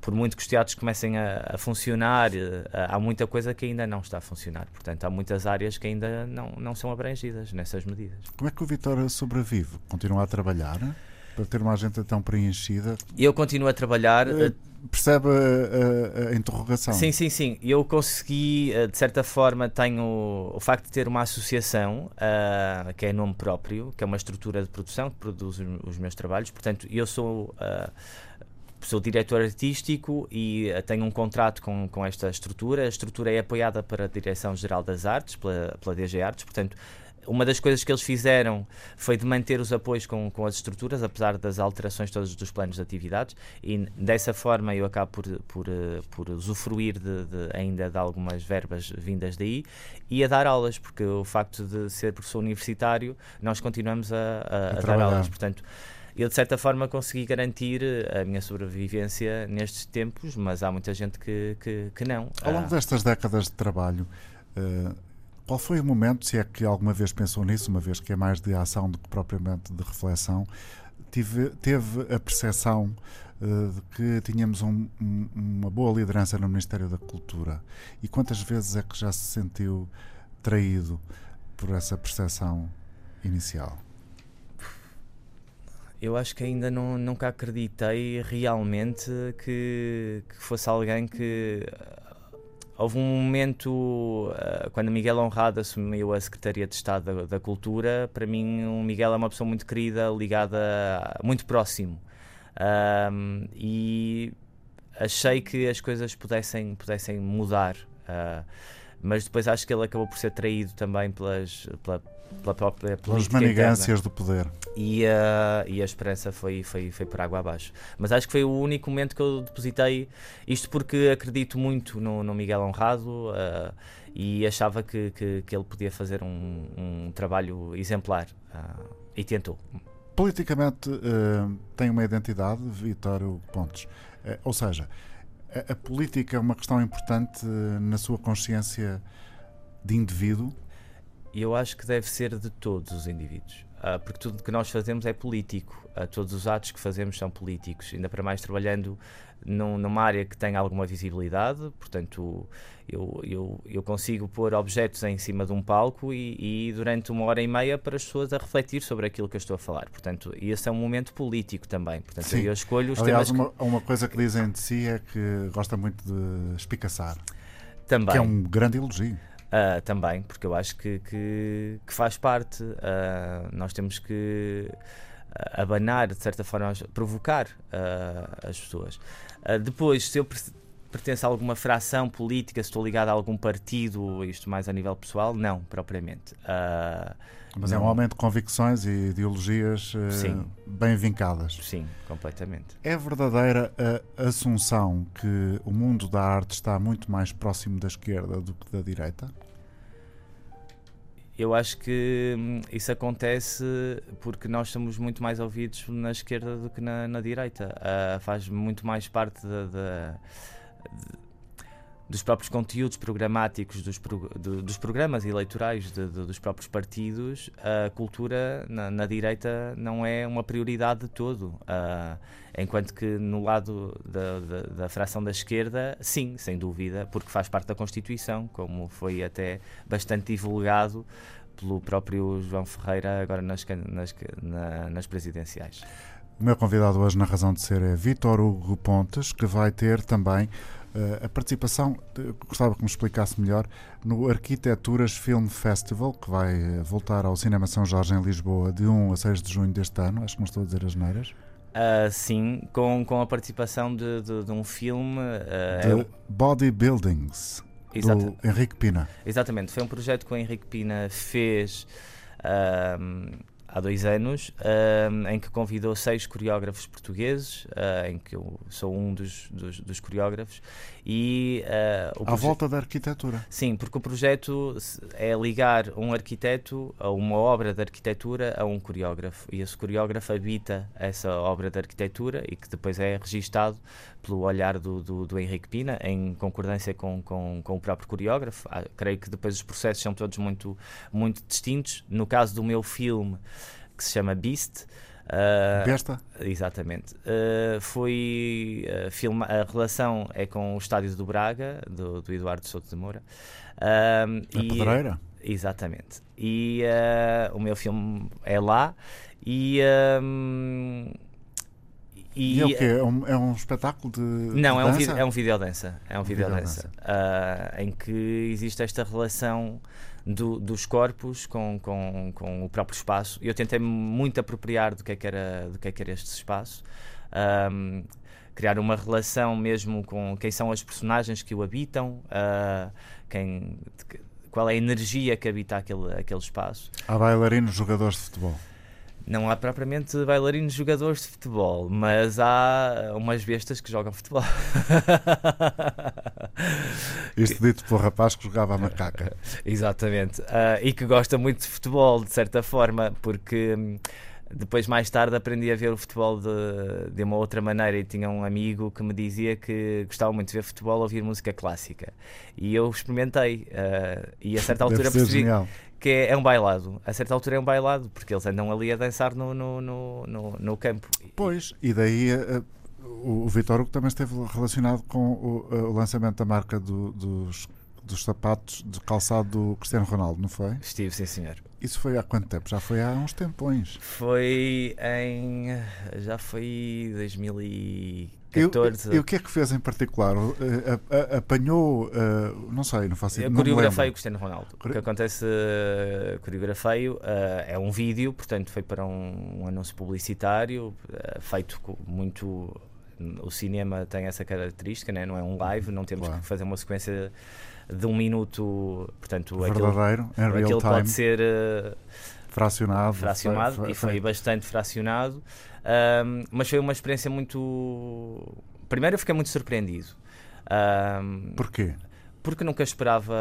por muito que os teatros comecem a, a funcionar, há muita coisa que ainda não está a funcionar. Portanto, há muitas áreas que ainda não, não são abrangidas nessas medidas. Como é que o Vitória sobrevive? Continua a trabalhar? Para ter uma agenda tão preenchida. Eu continuo a trabalhar. Uh, percebe a, a, a, interrogação? Sim, sim, sim. Eu consegui, eh, de certa forma, tenho o facto de ter uma associação, uh, que é nome próprio, que é uma estrutura de produção que produz os meus trabalhos. Portanto, eu sou. Uh, sou diretor artístico e tenho um contrato com, com esta estrutura. A estrutura é apoiada para a Direção-Geral das Artes, pela, pela DG Artes, portanto, uma das coisas que eles fizeram foi de manter os apoios com, com as estruturas, apesar das alterações todas dos planos de atividades, e dessa forma eu acabo por, por, eh, por usufruir de, de, ainda de algumas verbas vindas daí e a dar aulas, porque o facto de ser professor universitário, nós continuamos a, a, a, a dar aulas. Portanto, eu de certa forma consegui garantir eh, a minha sobrevivência nestes tempos, mas há muita gente que, que, que não. Ao longo ah. destas décadas de trabalho, uh, qual foi o momento, se é que alguma vez pensou nisso, uma vez que é mais de ação do que propriamente de reflexão, tive, teve a percepção uh, de que tínhamos um, um, uma boa liderança no Ministério da Cultura? E quantas vezes é que já se sentiu traído por essa percepção inicial? Eu acho que ainda não, nunca acreditei realmente que, que fosse alguém que Houve um momento, uh, quando Miguel Honrado assumiu a Secretaria de Estado da, da, Cultura, para mim o Miguel é uma pessoa muito querida, ligada, muito próximo. Um, e achei que as coisas pudessem, pudessem mudar. Uh, mas depois acho que ele acabou por ser traído também pelas, pela, pela própria Pelas manigâncias do poder. E, uh, e a esperança foi, foi, foi por água abaixo. Mas acho que foi o único momento que eu depositei isto porque acredito muito no, no Miguel Honrado uh, e achava que, que, que, ele podia fazer um, um trabalho exemplar. Uh, e tentou. politicamente tem uma identidade, Vítor Pontes. Ou seja, a, a, política é uma questão importante uh, na sua consciência de indivíduo? Eu acho que deve ser de todos os indivíduos. Uh, porque tudo que nós fazemos é político. Uh, todos os atos que fazemos são políticos, ainda para mais trabalhando num, numa área que tem alguma visibilidade, portanto, eu, eu, eu consigo pôr objetos em cima de um palco e, e, durante uma hora e meia para as pessoas a refletir sobre aquilo que eu estou a falar. Portanto, esse é um momento político também. Portanto, Sim. eu escolho os Aliás, temas. Uma, que... uma coisa que dizem de si é que gosta muito de espicaçar. Também. Que é um grande elogio. Uh, também, porque eu acho que, que, que faz parte. Uh, nós temos que uh, abanar, de certa forma, provocar as pessoas. depois, se eu pertenço a alguma fração política, se estou ligado a algum partido, isto mais a nível pessoal, não, propriamente. Mas não. é um homem de convicções e ideologias bem vincadas. Sim, completamente. É verdadeira a assunção que o mundo da arte está muito mais próximo da esquerda do que da direita? Eu acho que hum, isso acontece porque nós somos muito mais ouvidos na esquerda do que na, na direita. Uh, faz muito mais parte da, dos próprios conteúdos programáticos dos, pro, do, dos programas eleitorais de, de, dos próprios partidos, a cultura na, na, direita não é uma prioridade de todo. Uh, enquanto que no lado da, da, da, fração da esquerda, sim, sem dúvida, porque faz parte da Constituição, como foi até bastante divulgado pelo próprio João Ferreira agora nas, nas, na, nas presidenciais. O meu convidado hoje na razão de ser é Vítor Hugo Pontes, que vai ter também a participação, gostava que me explicasse melhor, no Arquiteturas Film Festival, que vai eh, voltar ao Cinema São Jorge em Lisboa de 1 a 6 de junho deste ano. Acho que não estou a dizer as neiras. Uh, sim, com, com a participação de, de, de um filme. Uh, de Bodybuildings, do Henrique Pina. Exatamente, foi um projeto que o Henrique Pina fez. Uh, há dois anos, uh, em que convidou seis coreógrafos portugueses, uh, em que eu sou um dos, dos, dos coreógrafos. E, uh, à volta da arquitetura. Sim, porque o projeto é ligar um arquiteto a uma obra de arquitetura a um coreógrafo. E esse coreógrafo habita essa obra de arquitetura e que depois é registado pelo olhar do, do, do Henrique Pina, em concordância com, com, com o próprio coreógrafo. Ah, creio que depois os processos são todos muito, muito distintos. No caso do meu filme, que se chama Beast. Uh, Besta? Exatamente. Uh, foi uh, filma a relação é com o estádio do Braga, do, do Eduardo Souto de Moura. Uh, a e, Pedreira? Exatamente. E o meu filme é lá. E. E, e é o quê? É um, é um espetáculo de. Não, de é, um é um videodança. É um videodança. Video em que existe esta relação do, dos corpos com, com, com o próprio espaço. Eu tentei muito apropriar do que é que era, do que é que era este espaço. Um, criar uma relação mesmo com quem são as personagens que o habitam, uh, quem, qual é a energia que habita aquele, aquele espaço. Há bailarinos jogadores de futebol. Não há propriamente bailarinos jogadores de futebol, mas há umas bestas que jogam futebol. Isto dito pelo rapaz que jogava a macaca. Exatamente. Uh, e que gosta muito de futebol, de certa forma, porque hum, depois, mais tarde, aprendi a ver o futebol de, de uma outra maneira e tinha um amigo que me dizia que gostava muito de ver futebol, ouvir música clássica. E eu experimentei. Uh, e a certa altura percebi genial que é, é, um bailado. A certa altura é um bailado, porque eles andam ali a dançar no, no, no, no, no campo. Pois, e daí uh, o, o Vitor Hugo também esteve relacionado com o, uh, o lançamento da marca do, dos, dos sapatos de calçado do Cristiano Ronaldo, não foi? Estive, sim senhor. Isso foi há quanto tempo? Já foi há uns tempões. Foi em. Já foi 2014. E, e o que é que fez em particular? Uh, apanhou. Uh, não sei, não faço ideia. Coreografei o Cristiano Ronaldo. O que acontece, uh, coreografei, uh, é um vídeo, portanto foi para um, um anúncio publicitário, feito com muito. O cinema tem essa característica, né? não é um live, não temos claro. que fazer uma sequência de um minuto, portanto, verdadeiro, aquilo, real aquilo time. pode ser uh, fracionado, fracionado foi, foi, e foi bastante fracionado, um, mas foi uma experiência muito. Primeiro, eu fiquei muito surpreendido. Um, Porquê? porque nunca esperava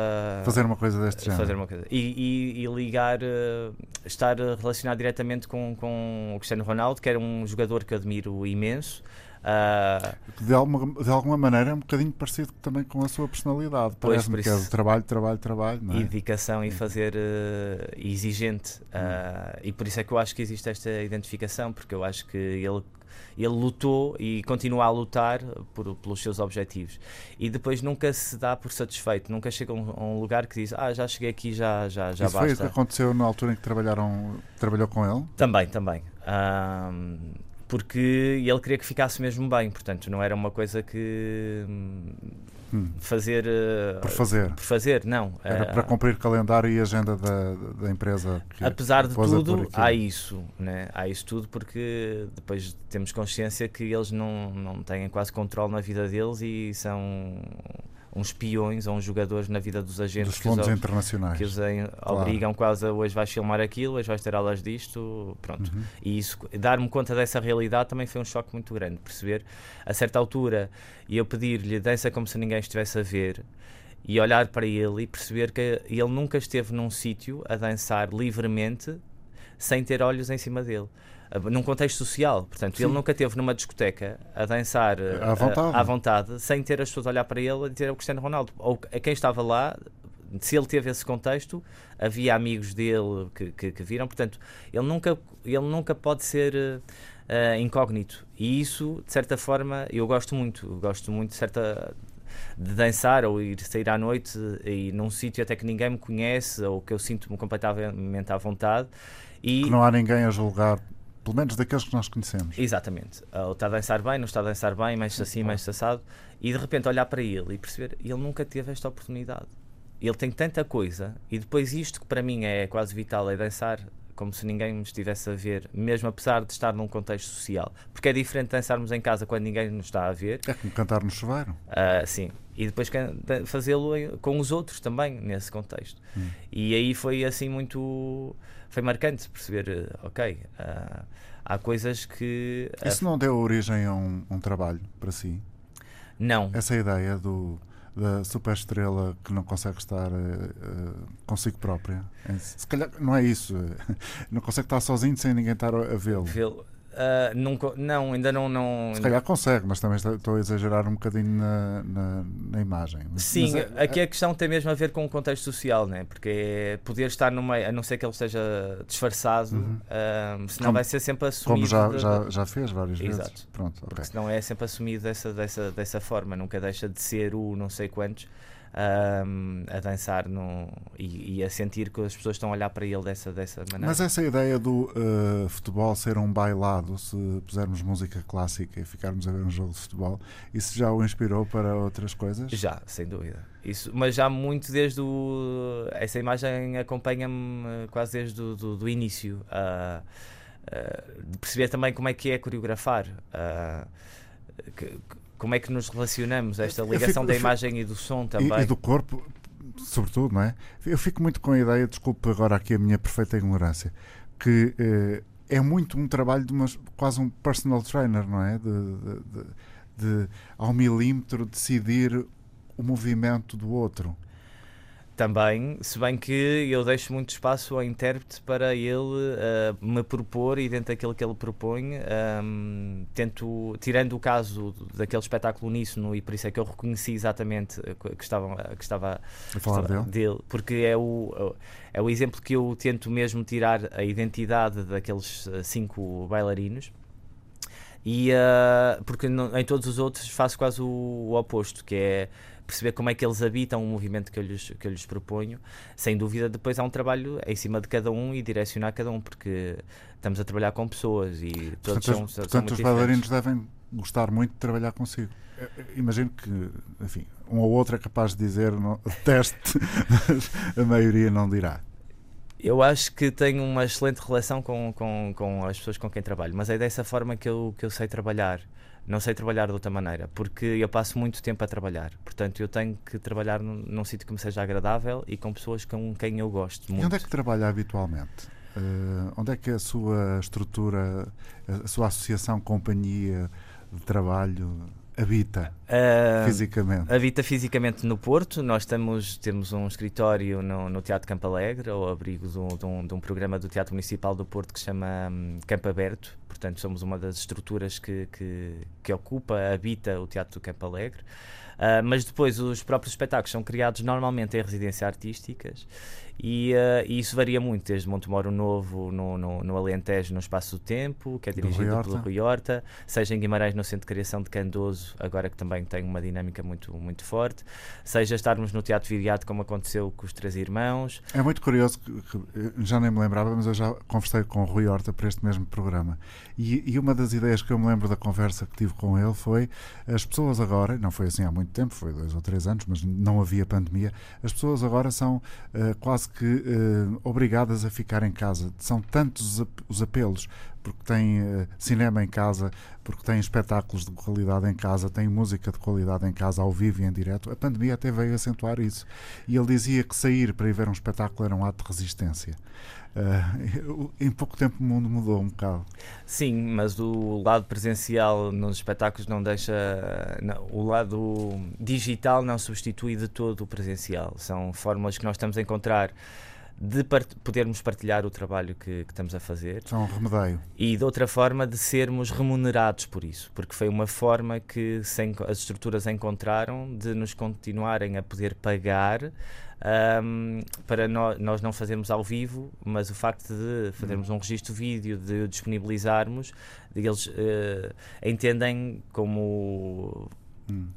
fazer uma coisa deste género. Fazer uma coisa. E, e, e ligar, uh, estar relacionado diretamente com, com o Cristiano Ronaldo, que era um jogador que admiro imenso. Uh, de, alguma, de alguma maneira é um bocadinho parecido também com a sua personalidade. Parece-me que é trabalho, trabalho, trabalho. É? E dedicação e fazer uh, exigente. Uh, e por isso é que eu acho que existe esta identificação, porque eu acho que ele ele lutou e continua a lutar por, pelos seus objetivos. E depois nunca se dá por satisfeito, nunca chega a um, a um lugar que diz: Ah, já cheguei aqui, já, já, já isso basta. foi isso que aconteceu na altura em que trabalharam, trabalhou com ele? Também, também. Um, porque ele queria que ficasse mesmo bem, portanto, não era uma coisa que hum. fazer uh, por fazer. Por fazer, não. Era uh, para cumprir calendário e agenda da, da empresa. apesar de tudo, há isso, né? há isso tudo, porque depois temos consciência que eles não, não têm quase controle na vida deles e são uns peões ou uns jogadores na vida dos agentes dos fundos que os, internacionais que os claro. obrigam quase a hoje vais filmar aquilo, hoje vais ter aulas disto, pronto. Uhum. E isso, dar-me conta dessa realidade também foi um choque muito grande, perceber a certa altura e eu pedir-lhe dança como se ninguém estivesse a ver e olhar para ele e perceber que ele nunca esteve num sítio a dançar livremente sem ter olhos em cima dele num contexto social. Portanto, Sim. ele nunca teve numa discoteca a dançar à vontade. à vontade, sem ter as pessoas a olhar para ele a dizer o Cristiano Ronaldo. Ou a quem estava lá, se ele teve esse contexto, havia amigos dele que, que, que viram. Portanto, ele nunca, ele nunca pode ser uh, incógnito. E isso, de certa forma, eu gosto muito. Eu gosto muito de certa de dançar ou ir sair à noite e num sítio até que ninguém me conhece ou que eu sinto-me completamente à vontade. E que não há ninguém a julgar pelo menos daqueles que nós conhecemos. Exatamente. Ou está a dançar bem, não está a dançar bem, mais assim, mais assado. E de repente olhar para ele e perceber, ele nunca teve esta oportunidade. Ele tem tanta coisa, e depois isto que para mim é quase vital, é dançar como se ninguém me estivesse a ver, mesmo apesar de estar num contexto social. Porque é diferente dançarmos em casa quando ninguém nos está a ver. É como cantar no chuveiro. Uh, sim. E depois fazê-lo com os outros também, nesse contexto. Hum. E aí foi assim muito foi marcante perceber, eh, ok, uh, há coisas que. Isso não deu origem a um, um, trabalho para si? Não. Essa ideia do, da superestrela que não consegue estar uh, consigo própria? Se calhar não é isso. Não consegue estar sozinho sem ninguém estar a vê-lo. Vê-lo. Uh, nunca, não, ainda não, não. Se calhar consegue, mas também estou a exagerar um bocadinho na, na, na imagem. Sim, mas é, aqui a questão tem mesmo a ver com o contexto social, né? porque é poder estar no meio, a não ser que ele esteja disfarçado, uhum. uh, senão como, vai ser sempre assumido. Como já, já, já fez várias Exato. vezes. Pronto, porque okay. senão é sempre assumido dessa, dessa, dessa forma, nunca deixa de ser o não sei quantos um, a dançar no, e, e, a sentir que as pessoas estão a olhar para ele dessa, dessa maneira. Mas essa ideia do uh, futebol ser um bailado, se pusermos música clássica e ficarmos a ver um jogo de futebol, isso já o inspirou para outras coisas? Já, sem dúvida. Isso, mas já muito desde o. Essa imagem acompanha-me quase desde o do, do início. Uh, uh, de perceber também como é que é coreografar. Que, como é que nos relacionamos, esta ligação fico, da imagem e do som também. E, e, do corpo, sobretudo, não é? Eu fico muito com a ideia, desculpe agora aqui a minha perfeita ignorância, que eh, é muito um trabalho de uma, quase um personal trainer, não é? De, de, de, de ao milímetro decidir o movimento do outro também, se bem que eu deixo muito espaço ao intérprete para ele uh, me propor e dentro daquilo que ele propõe, um, tento, tirando o caso daquele espetáculo uníssono e por isso é que eu reconheci exatamente que estava, que estava a falar estava, dele. dele, porque é o, é o exemplo que eu tento mesmo tirar a identidade daqueles eh, cinco bailarinos. E, uh, porque em todos os outros faço quase o, o oposto, que é perceber como é que eles habitam o movimento que eu lhes, que eu lhes proponho. Sem dúvida, depois há um trabalho em cima de cada um e direcionar cada um, porque estamos a trabalhar com pessoas e todos portanto, são, portanto são os bailarinos devem gostar muito de trabalhar consigo. Imagino que, enfim, um ou outro é capaz de dizer teste, a maioria não dirá. Eu acho que tenho uma excelente relação com, com, com as pessoas com quem trabalho, mas é dessa forma que eu, que eu sei trabalhar não sei trabalhar de outra maneira, porque eu passo muito tempo a trabalhar. Portanto, eu tenho que trabalhar num, num sítio que me seja agradável e com pessoas com quem eu gosto muito. E onde é que trabalha habitualmente? Uh, onde é que a sua estrutura, a sua associação, companhia de trabalho habita uh, fisicamente? Habita fisicamente no Porto. Nós estamos, temos um escritório no, no Teatro Campo Alegre, ao abrigo de um, de, um, de um, programa do Teatro Municipal do Porto que se chama um, Campo Aberto. Portanto, somos uma das estruturas que, que, que ocupa, habita o Teatro do Campo Alegre. Uh, mas depois os próprios espetáculos são criados normalmente em residências artísticas e, uh, e, isso varia muito, desde Montemoro Novo no, no, no, Alentejo, no Espaço do Tempo, que é dirigido pelo Rui Horta, seja em Guimarães no Centro de Criação de Candoso, agora que também tem uma dinâmica muito, muito forte, seja estarmos no Teatro Viriato, como aconteceu com os Três Irmãos. É muito curioso, já nem me lembrava, mas eu já conversei com o Rui Horta para este mesmo programa. E, e uma das ideias que eu me lembro da conversa que tive com ele foi as pessoas agora, não foi assim há muito tempo, foi dois ou três anos, mas não havia pandemia, as pessoas agora são uh, quase que uh, obrigadas a ficar em casa. São tantos os apelos, porque têm uh, cinema em casa, porque têm espetáculos de qualidade em casa, têm música de qualidade em casa, ao vivo e em direto. A pandemia até veio acentuar isso. E ele dizia que sair para ir ver um espetáculo era um ato de resistência. Uh, em pouco tempo o mundo mudou um bocado. Sim, mas o lado presencial nos espetáculos não deixa. Não, o lado digital não substitui de todo o presencial. São fórmulas que nós estamos a encontrar de part podermos partilhar o trabalho que, que, estamos a fazer. São um remedio. E de outra forma de sermos remunerados por isso, porque foi uma forma que as estruturas encontraram de nos continuarem a poder pagar um, para no, nós não fazermos ao vivo, mas o facto de fazermos um registro vídeo, de disponibilizarmos, eles uh, entendem como hum.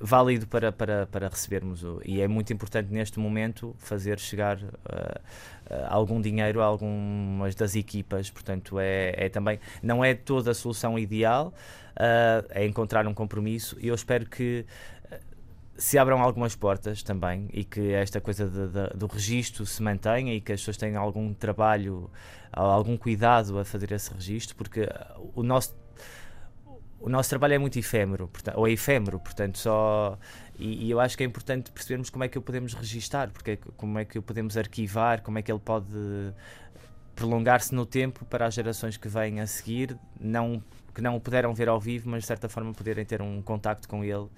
válido para, para, para recebermos. O, e é muito importante neste momento fazer chegar uh, uh, algum dinheiro a algumas das equipas. Portanto, é, é também, não é toda a solução ideal, é encontrar um compromisso e eu espero que se abram algumas portas também e que esta coisa de, de, do registro se mantenha e que as pessoas tenham algum trabalho, algum cuidado a fazer esse registro, porque o nosso o nosso trabalho é muito efêmero, portanto, ou é efêmero, portanto, só. E, e, eu acho que é importante percebermos como é que o podemos registar, porque como é que o podemos arquivar, como é que ele pode prolongar-se no tempo para as gerações que vêm a seguir, não, que não o puderam ver ao vivo, mas de certa forma poderem ter um contacto com ele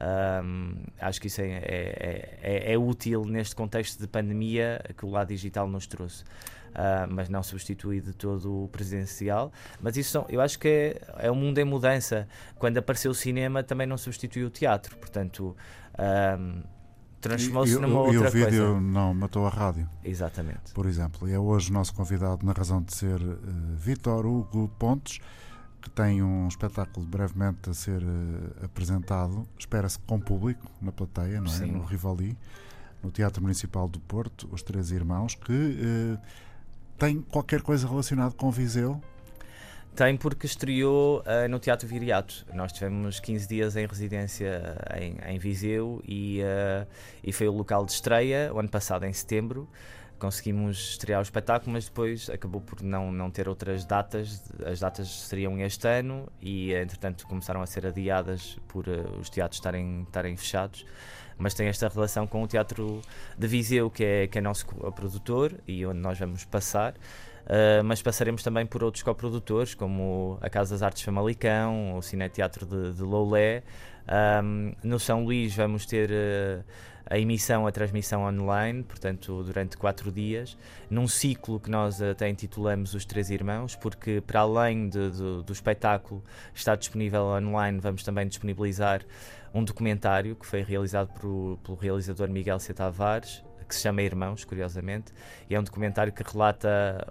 um, acho que isso é, é, é, é, útil neste contexto de pandemia que o lado digital nos trouxe. Uh, mas não substitui de todo o presencial. Mas isso são, eu acho que é, é um mundo em mudança. Quando apareceu o cinema, também não substituiu o teatro. Portanto, um, transformou-se numa outra coisa. E o vídeo coisa. não matou a rádio. Exatamente. Por exemplo. E é hoje o nosso convidado, na razão de ser uh, Vítor Hugo Pontes que tem um espetáculo brevemente a ser uh, apresentado, espera-se com público na plateia, não é? No Rivoli, no Teatro Municipal do Porto, Os Três Irmãos, que uh, tem qualquer coisa relacionada com Viseu. Tem porque estreou uh, no Teatro Viriato. Nós tivemos 15 dias em residência em, em Viseu e, e foi o local de estreia, o ano passado, em setembro conseguimos estrear o espetáculo, mas depois acabou por não, não ter outras datas. As datas seriam este ano e, entretanto, começaram a ser adiadas por uh, os teatros estarem, estarem fechados. Mas tem esta relação com o Teatro de Viseu, que é, que é nosso produtor e onde nós vamos passar. Uh, mas passaremos também por outros coprodutores, como a Casa das Artes Famalicão, o Cine Teatro de, de Loulé. Um, no São Luís vamos ter. Uh, a emissão, a transmissão online, portanto, durante quatro dias, num ciclo que nós até intitulamos Os Três Irmãos, porque para além de, de, do espetáculo estar disponível online, vamos também disponibilizar um documentário que foi realizado por, pelo realizador Miguel C. Tavares, que se chama Irmãos, curiosamente, e é um documentário que relata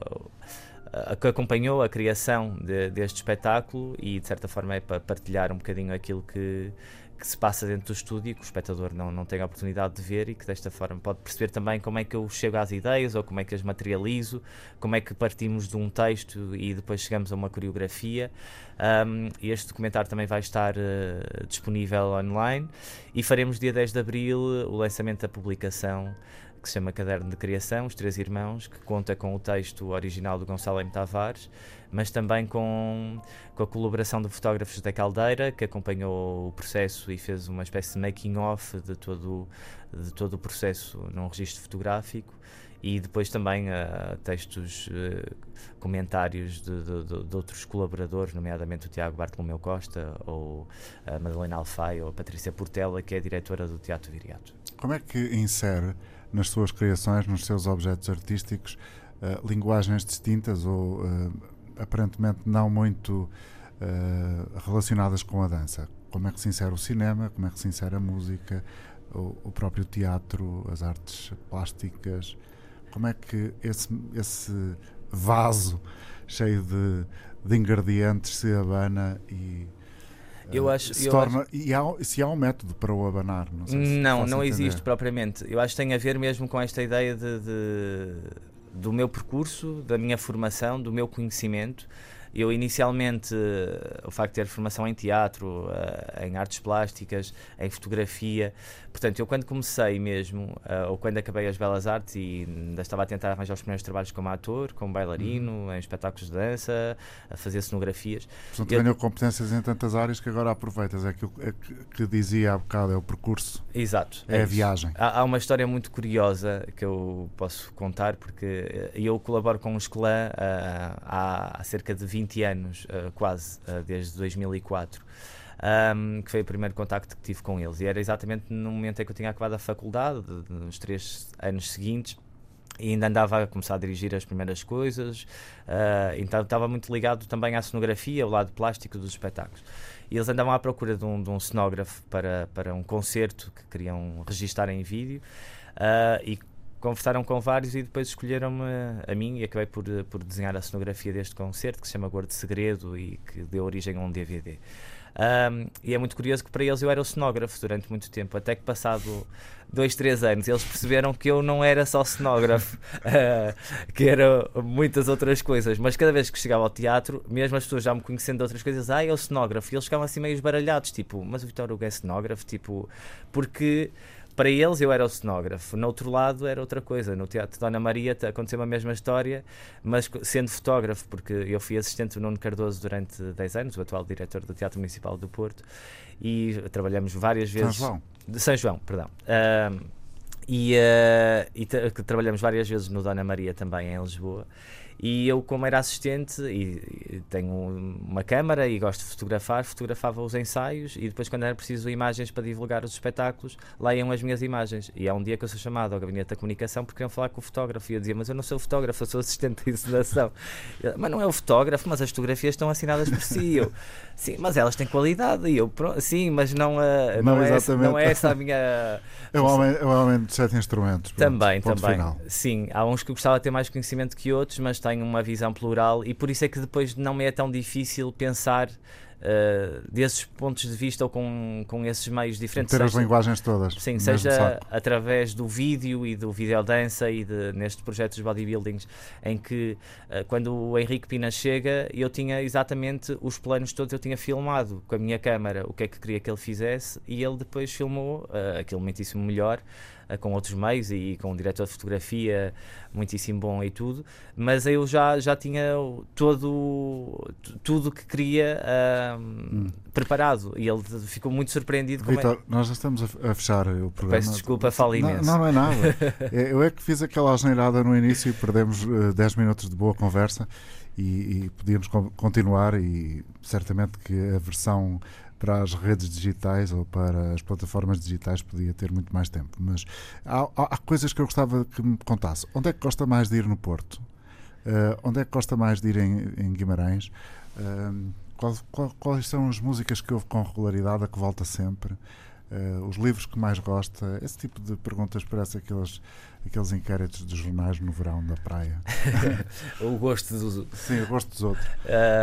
que acompanhou a criação de, deste espetáculo e de certa forma é para partilhar um bocadinho aquilo que, que se passa dentro do estúdio que o espectador não, não tem a oportunidade de ver e que desta forma pode perceber também como é que eu chego às ideias ou como é que as materializo, como é que partimos de um texto e depois chegamos a uma coreografia. Um, este documentário também vai estar uh, disponível online e faremos dia 10 de abril o lançamento da publicação que se chama Caderno de Criação, Os Três Irmãos, que conta com o texto original do Gonçalo M. Tavares, mas também com, com a colaboração de fotógrafos da Caldeira, que acompanhou o processo e fez uma espécie de making-off de todo, de todo o processo num registro fotográfico e depois também uh, textos, uh, comentários de, de, de, outros colaboradores, nomeadamente o Tiago Bartolomeu Costa, ou a Madalena Alfai, ou a Patrícia Portela, que é a diretora do Teatro Viriato. Como é que insere nas suas criações, nos seus objetos artísticos, uh, linguagens distintas ou aparentemente não muito relacionadas com a dança? Como é que se insere o cinema, como é que se insere a música, o, o próprio teatro, as artes plásticas? Como é que esse, esse vaso cheio de, de ingredientes se abana e eu acho, se eu torna, acho... e há, se há um método para o abanar não não, não existe propriamente. Eu acho que tem a ver mesmo com esta ideia de, de, do meu percurso da minha formação do meu conhecimento. Eu inicialmente, o facto de ter formação em teatro, eh, em artes plásticas, em fotografia, portanto, eu quando comecei mesmo, eh, ou quando acabei as belas artes e ainda estava a tentar arranjar os primeiros trabalhos como ator, como bailarino, uhum. em espetáculos de dança, a fazer cenografias. Portanto, eu... ganhou competências em tantas áreas que agora aproveitas. É aquilo é que, que dizia há bocado, é o percurso. Exato. É, é a viagem. Há, há, uma história muito curiosa que eu posso contar, porque eh, eu colaboro com o Escolã uh, há, há cerca de 20 20 anos, uh, quase, uh, desde 2004. Um, que foi o primeiro contacto que tive com eles. E era exatamente no momento em que eu tinha acabado a faculdade, nos três anos seguintes, e ainda andava a começar a dirigir as primeiras coisas, uh, então estava muito ligado também à cenografia, ao lado plástico dos espetáculos. E eles andavam à procura de um, de um cenógrafo para, para um concerto que queriam registar em vídeo. Uh, e conversaram com vários e depois escolheram-me a mim e acabei por, por desenhar a cenografia deste concerto que se chama Gordo Segredo e que deu origem a um DVD. Um, e é muito curioso que para eles eu era o cenógrafo durante muito tempo, até que passado dois, três anos eles perceberam que eu não era só cenógrafo, uh, que era muitas outras coisas. Mas cada vez que chegava ao teatro, mesmo as pessoas já me conhecendo de outras coisas, ah, é o cenógrafo, e eles ficavam assim meio esbaralhados, tipo, mas o Vitor Hugo é cenógrafo, tipo, porque para eles eu era o cenógrafo, no outro lado era outra coisa. No Teatro Dona Maria aconteceu a mesma história, mas sendo fotógrafo, porque eu fui assistente do Nuno Cardoso durante 10 anos, o atual diretor do Teatro Municipal do Porto, e trabalhamos várias vezes. São João. De São João, perdão. Uh, e, uh, e tra trabalhamos várias vezes no Dona Maria também em Lisboa. E eu, como era assistente e, tenho uma câmara e gosto de fotografar, fotografava os ensaios e depois, quando era preciso imagens para divulgar os espetáculos, lá iam as minhas imagens. E há um dia que eu sou chamado ao gabinete da comunicação porque queriam falar com o fotógrafo. E eu dizia, mas eu não sou fotógrafo, eu sou assistente de encenação. mas não é o fotógrafo, mas as fotografias estão assinadas por si. Eu, sim, mas elas têm qualidade. E eu, sim, mas não, uh, não, não, é, essa, não é essa a minha. É um homem de sete instrumentos. Também, também. Final. Sim, há uns que eu gostava de ter mais conhecimento que outros, mas tenho uma visão plural e por isso é que depois não me é tão difícil pensar uh, desses pontos de vista ou com, com esses meios diferentes. Ter as linguagens todas. Sim, seja através do vídeo e do videodança e de, nestes projetos de bodybuildings em que uh, quando o Henrique Pina chega eu tinha exatamente os planos todos, eu tinha filmado com a minha câmara o que é que queria que ele fizesse e ele depois filmou uh, aquilo muitíssimo melhor com outros meios e com um diretor de fotografia muitíssimo bom e tudo, mas eu já, já tinha todo tudo que queria hum. preparado e ele ficou muito surpreendido. Vitor, é... nós já estamos a fechar o programa. Peço desculpa, falo imenso. Não, não é nada. É, eu é que fiz aquela asneirada no início e perdemos uh, eh, 10 minutos de boa conversa e, e podíamos continuar e certamente que a versão para as redes digitais ou para as plataformas digitais podia ter muito mais tempo. Mas há, há coisas que eu gostava que me contasse. Onde é que gosta mais de ir no Porto? Uh, onde é que gosta mais de ir em, em Guimarães? Uh, qual, qual, quais são as músicas que ouve com regularidade, a que volta sempre? Uh, os livros que mais gosta? Esse tipo de perguntas parece aqueles, aqueles inquéritos dos jornais no verão da praia. o gosto dos Sim, o gosto dos outros.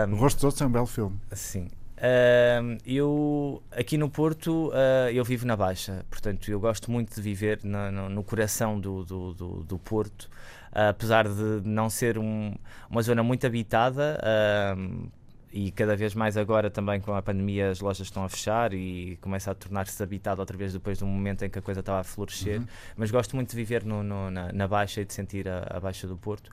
Um... O gosto dos outros é um belo filme. Sim. Uh, eu aqui no Porto uh, eu vivo na Baixa, portanto eu gosto muito de viver no, no, no coração do, do, do, do Porto, uh, apesar de não ser um, uma zona muito habitada e cada vez mais agora também com a pandemia as lojas estão a fechar e começa a tornar-se habitado outra vez depois de um momento em que a coisa estava a florescer. Uhum. Mas gosto muito de viver no, no, na, na, Baixa e de sentir a, a Baixa do Porto.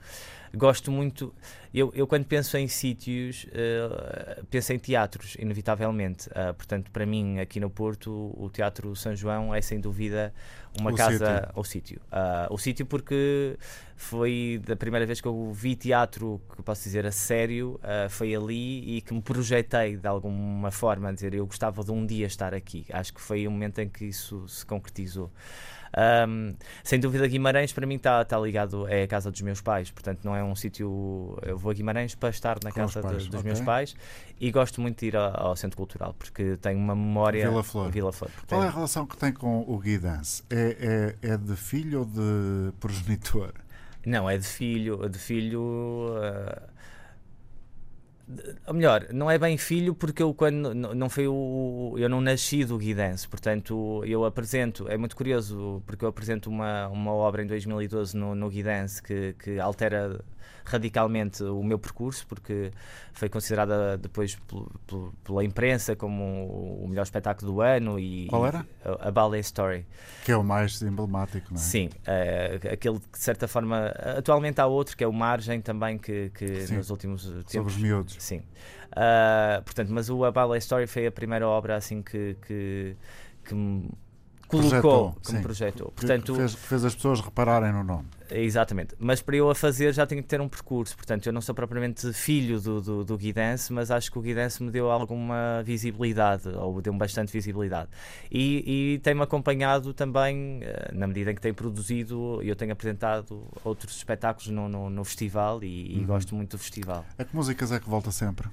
Gosto muito, eu, eu quando penso em sítios, uh, penso em teatros, inevitavelmente. Uh, portanto, para mim, aqui no Porto, o Teatro São João é sem dúvida uma o casa sítio. ou sítio. Uh, o sítio porque foi da primeira vez que eu vi teatro, que posso dizer a sério, uh, foi ali e que me projetei de alguma forma, a dizer eu gostava de um dia estar aqui. Acho que foi o momento em que isso se concretizou. Um, sem dúvida, Guimarães para mim está tá ligado, é a casa dos meus pais, portanto não é um sítio. Eu vou a Guimarães para estar na Com casa pais, dos ok. meus pais e gosto muito de ir a- ao Centro Cultural porque tenho uma memória. Vila Flor. Vila Flor. Qual é a relação que tem com o Gui Dance? É, é, é de filho ou de progenitor? Não, é de filho, de filho. de- ou melhor, não é bem filho porque eu quando não foi o eu não nasci do Guidance, portanto eu apresento, é muito curioso porque eu apresento uma, uma obra em 2012 no, no Guidance que, que altera radicalmente o meu percurso porque foi considerada depois pel- pel- pela imprensa como o melhor espetáculo do ano e Qual era? a, a Ballet Story. Que é o mais emblemático, não é? Sim, eh, aquele que de certa forma. Atualmente há outro que é o Margem também, que, que Sim, nos últimos tempos. Sobre os miúdos. Sim. Ah, portanto, mas o A Ballet Story foi a primeira obra assim que, que, que me colocou, Projetou, que me sim. projetou. Que- Portanto, fez, fez as pessoas repararem no nome. Exatamente, mas para eu a fazer já tenho que ter um percurso, portanto eu não sou propriamente filho do, do, do Guidance, mas acho que o Guidance me deu alguma visibilidade, ou deu-me bastante visibilidade. E, e tem-me acompanhado também, eh, na medida em que tem produzido, eu tenho apresentado outros espetáculos no, no, no festival e, Uhum. e gosto muito do festival. A que músicas é que volta sempre?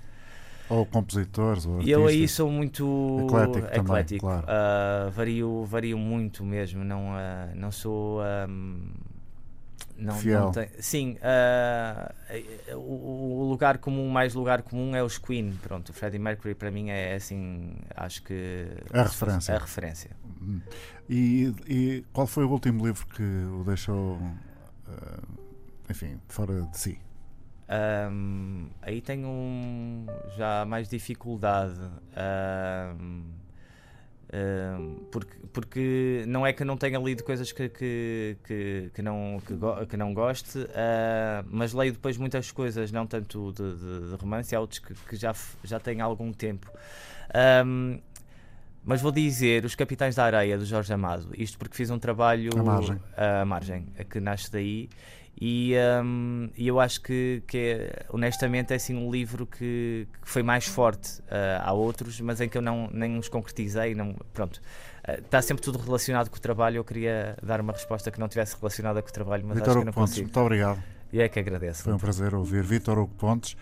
Ou compositores, ou E eu aí artistas? sou muito Eclético também, eclético. claro. Ah, vario, vario muito mesmo. Não, ah, não sou. ahm, não, Fiel. não tenho- sim, ah, o, o lugar comum, mais lugar comum é os Queen. Pronto, o Freddie Mercury para mim é assim, acho que A referência. A referência. Hum. E, e qual foi o último livro que o deixou, eh, enfim, fora de si? Ahm, aí tenho um- já mais dificuldade. ahm, porque, porque não é que eu não tenha lido coisas que, que, que, que não, que, go- que não goste, ah, mas leio depois muitas coisas, não tanto de, de- de romance, há outros que, que já, já têm algum tempo. Ahm, mas vou dizer Os Capitães da Areia, do Jorge Amado. Isto porque fiz um trabalho. A Margem. A margem, a que nasce daí. E, hum, e eu acho que, que é, honestamente, é assim um livro que, que foi mais forte. Ah, há outros, mas em que eu não, nem os concretizei. Não, pronto. Ah, está sempre tudo relacionado com o trabalho. Eu queria dar uma resposta que não tivesse relacionada com o trabalho, mas Vitor acho que Hugo não Pontes, consigo. muito obrigado. E é que agradeço. Foi um prazer ouvir Vitor Hugo Pontes.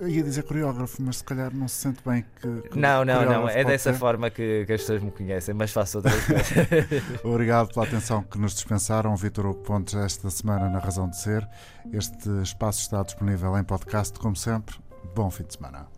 Eu ia dizer coreógrafo, mas se calhar não se sente bem que. que Não, não, não. É dessa ser. forma que, que as pessoas me conhecem, mas faço outras coisas. Obrigado pela atenção que nos dispensaram. Vitor Hugo Pontes, esta semana na Razão de Ser. Este espaço está disponível em podcast, como sempre. Bom fim de semana.